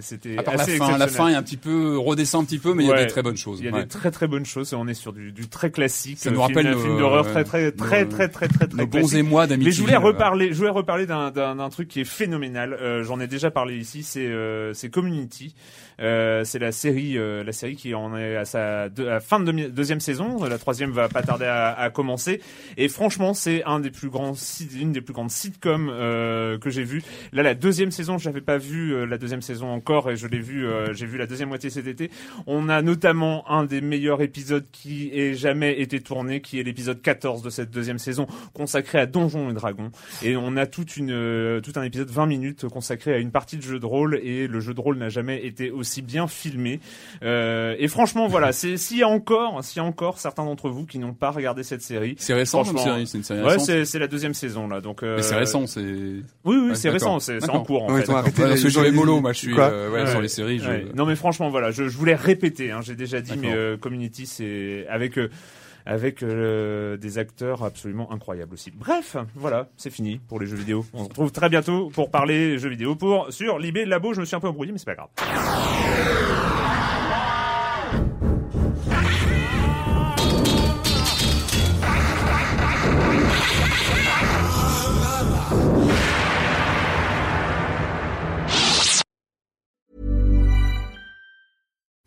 c'était part la assez fin, la exceptionnel. fin est un petit peu redescend un petit peu, mais il y a des très bonnes choses. Il y a Ouais. des très très bonnes choses. et On est sur du, du très classique. Ça nous film- rappelle un film d'horreur euh, très très très très très très très bons émois d'amitié. Mais je voulais euh, reparler, je voulais reparler d'un truc qui est phénoménal. Euh, J'en ai déjà parlé ici. C'est euh, c'est Community. Euh, c'est la série, euh, la série qui en est à sa fin de deuxième saison. La troisième va pas tarder à, commencer. Et franchement, c'est un des plus grands, une des plus grandes sitcoms euh, que j'ai vu. Là, la deuxième saison, j'avais pas vu euh, la deuxième saison encore, et je l'ai vu, j'ai vu la deuxième moitié cet été. On a notamment un des meilleurs épisodes qui ait jamais été tourné, qui est l'épisode 14 de cette deuxième saison, consacré à Donjons et Dragons. Et on a tout un épisode 20 minutes consacré à une partie de jeu de rôle, et le jeu de rôle n'a jamais été aussi bien filmé. Euh, et franchement, voilà, c'est s'il y a encore, s'il y a encore certains d'entre vous qui n'ont pas regardé cette série. C'est récent comme franchement, série, c'est une série Ouais, récente. c'est c'est la deuxième saison là, donc. euh, Mais c'est récent, c'est. Oui, oui, Ouais, c'est récent, c'est en cours en fait. arrêté Ouais, je suis les- mollo, moi je suis euh, ouais, Ouais. sur les séries. Je... Ouais. Non mais franchement voilà, je, je voulais répéter, hein, j'ai déjà dit, mais euh, Community c'est avec euh, avec euh, des acteurs absolument incroyables aussi. Bref, voilà, c'est fini pour les jeux vidéo. On se retrouve très bientôt pour parler jeux vidéo pour sur Libé Labo. Je me suis un peu embrouillé, mais c'est pas grave.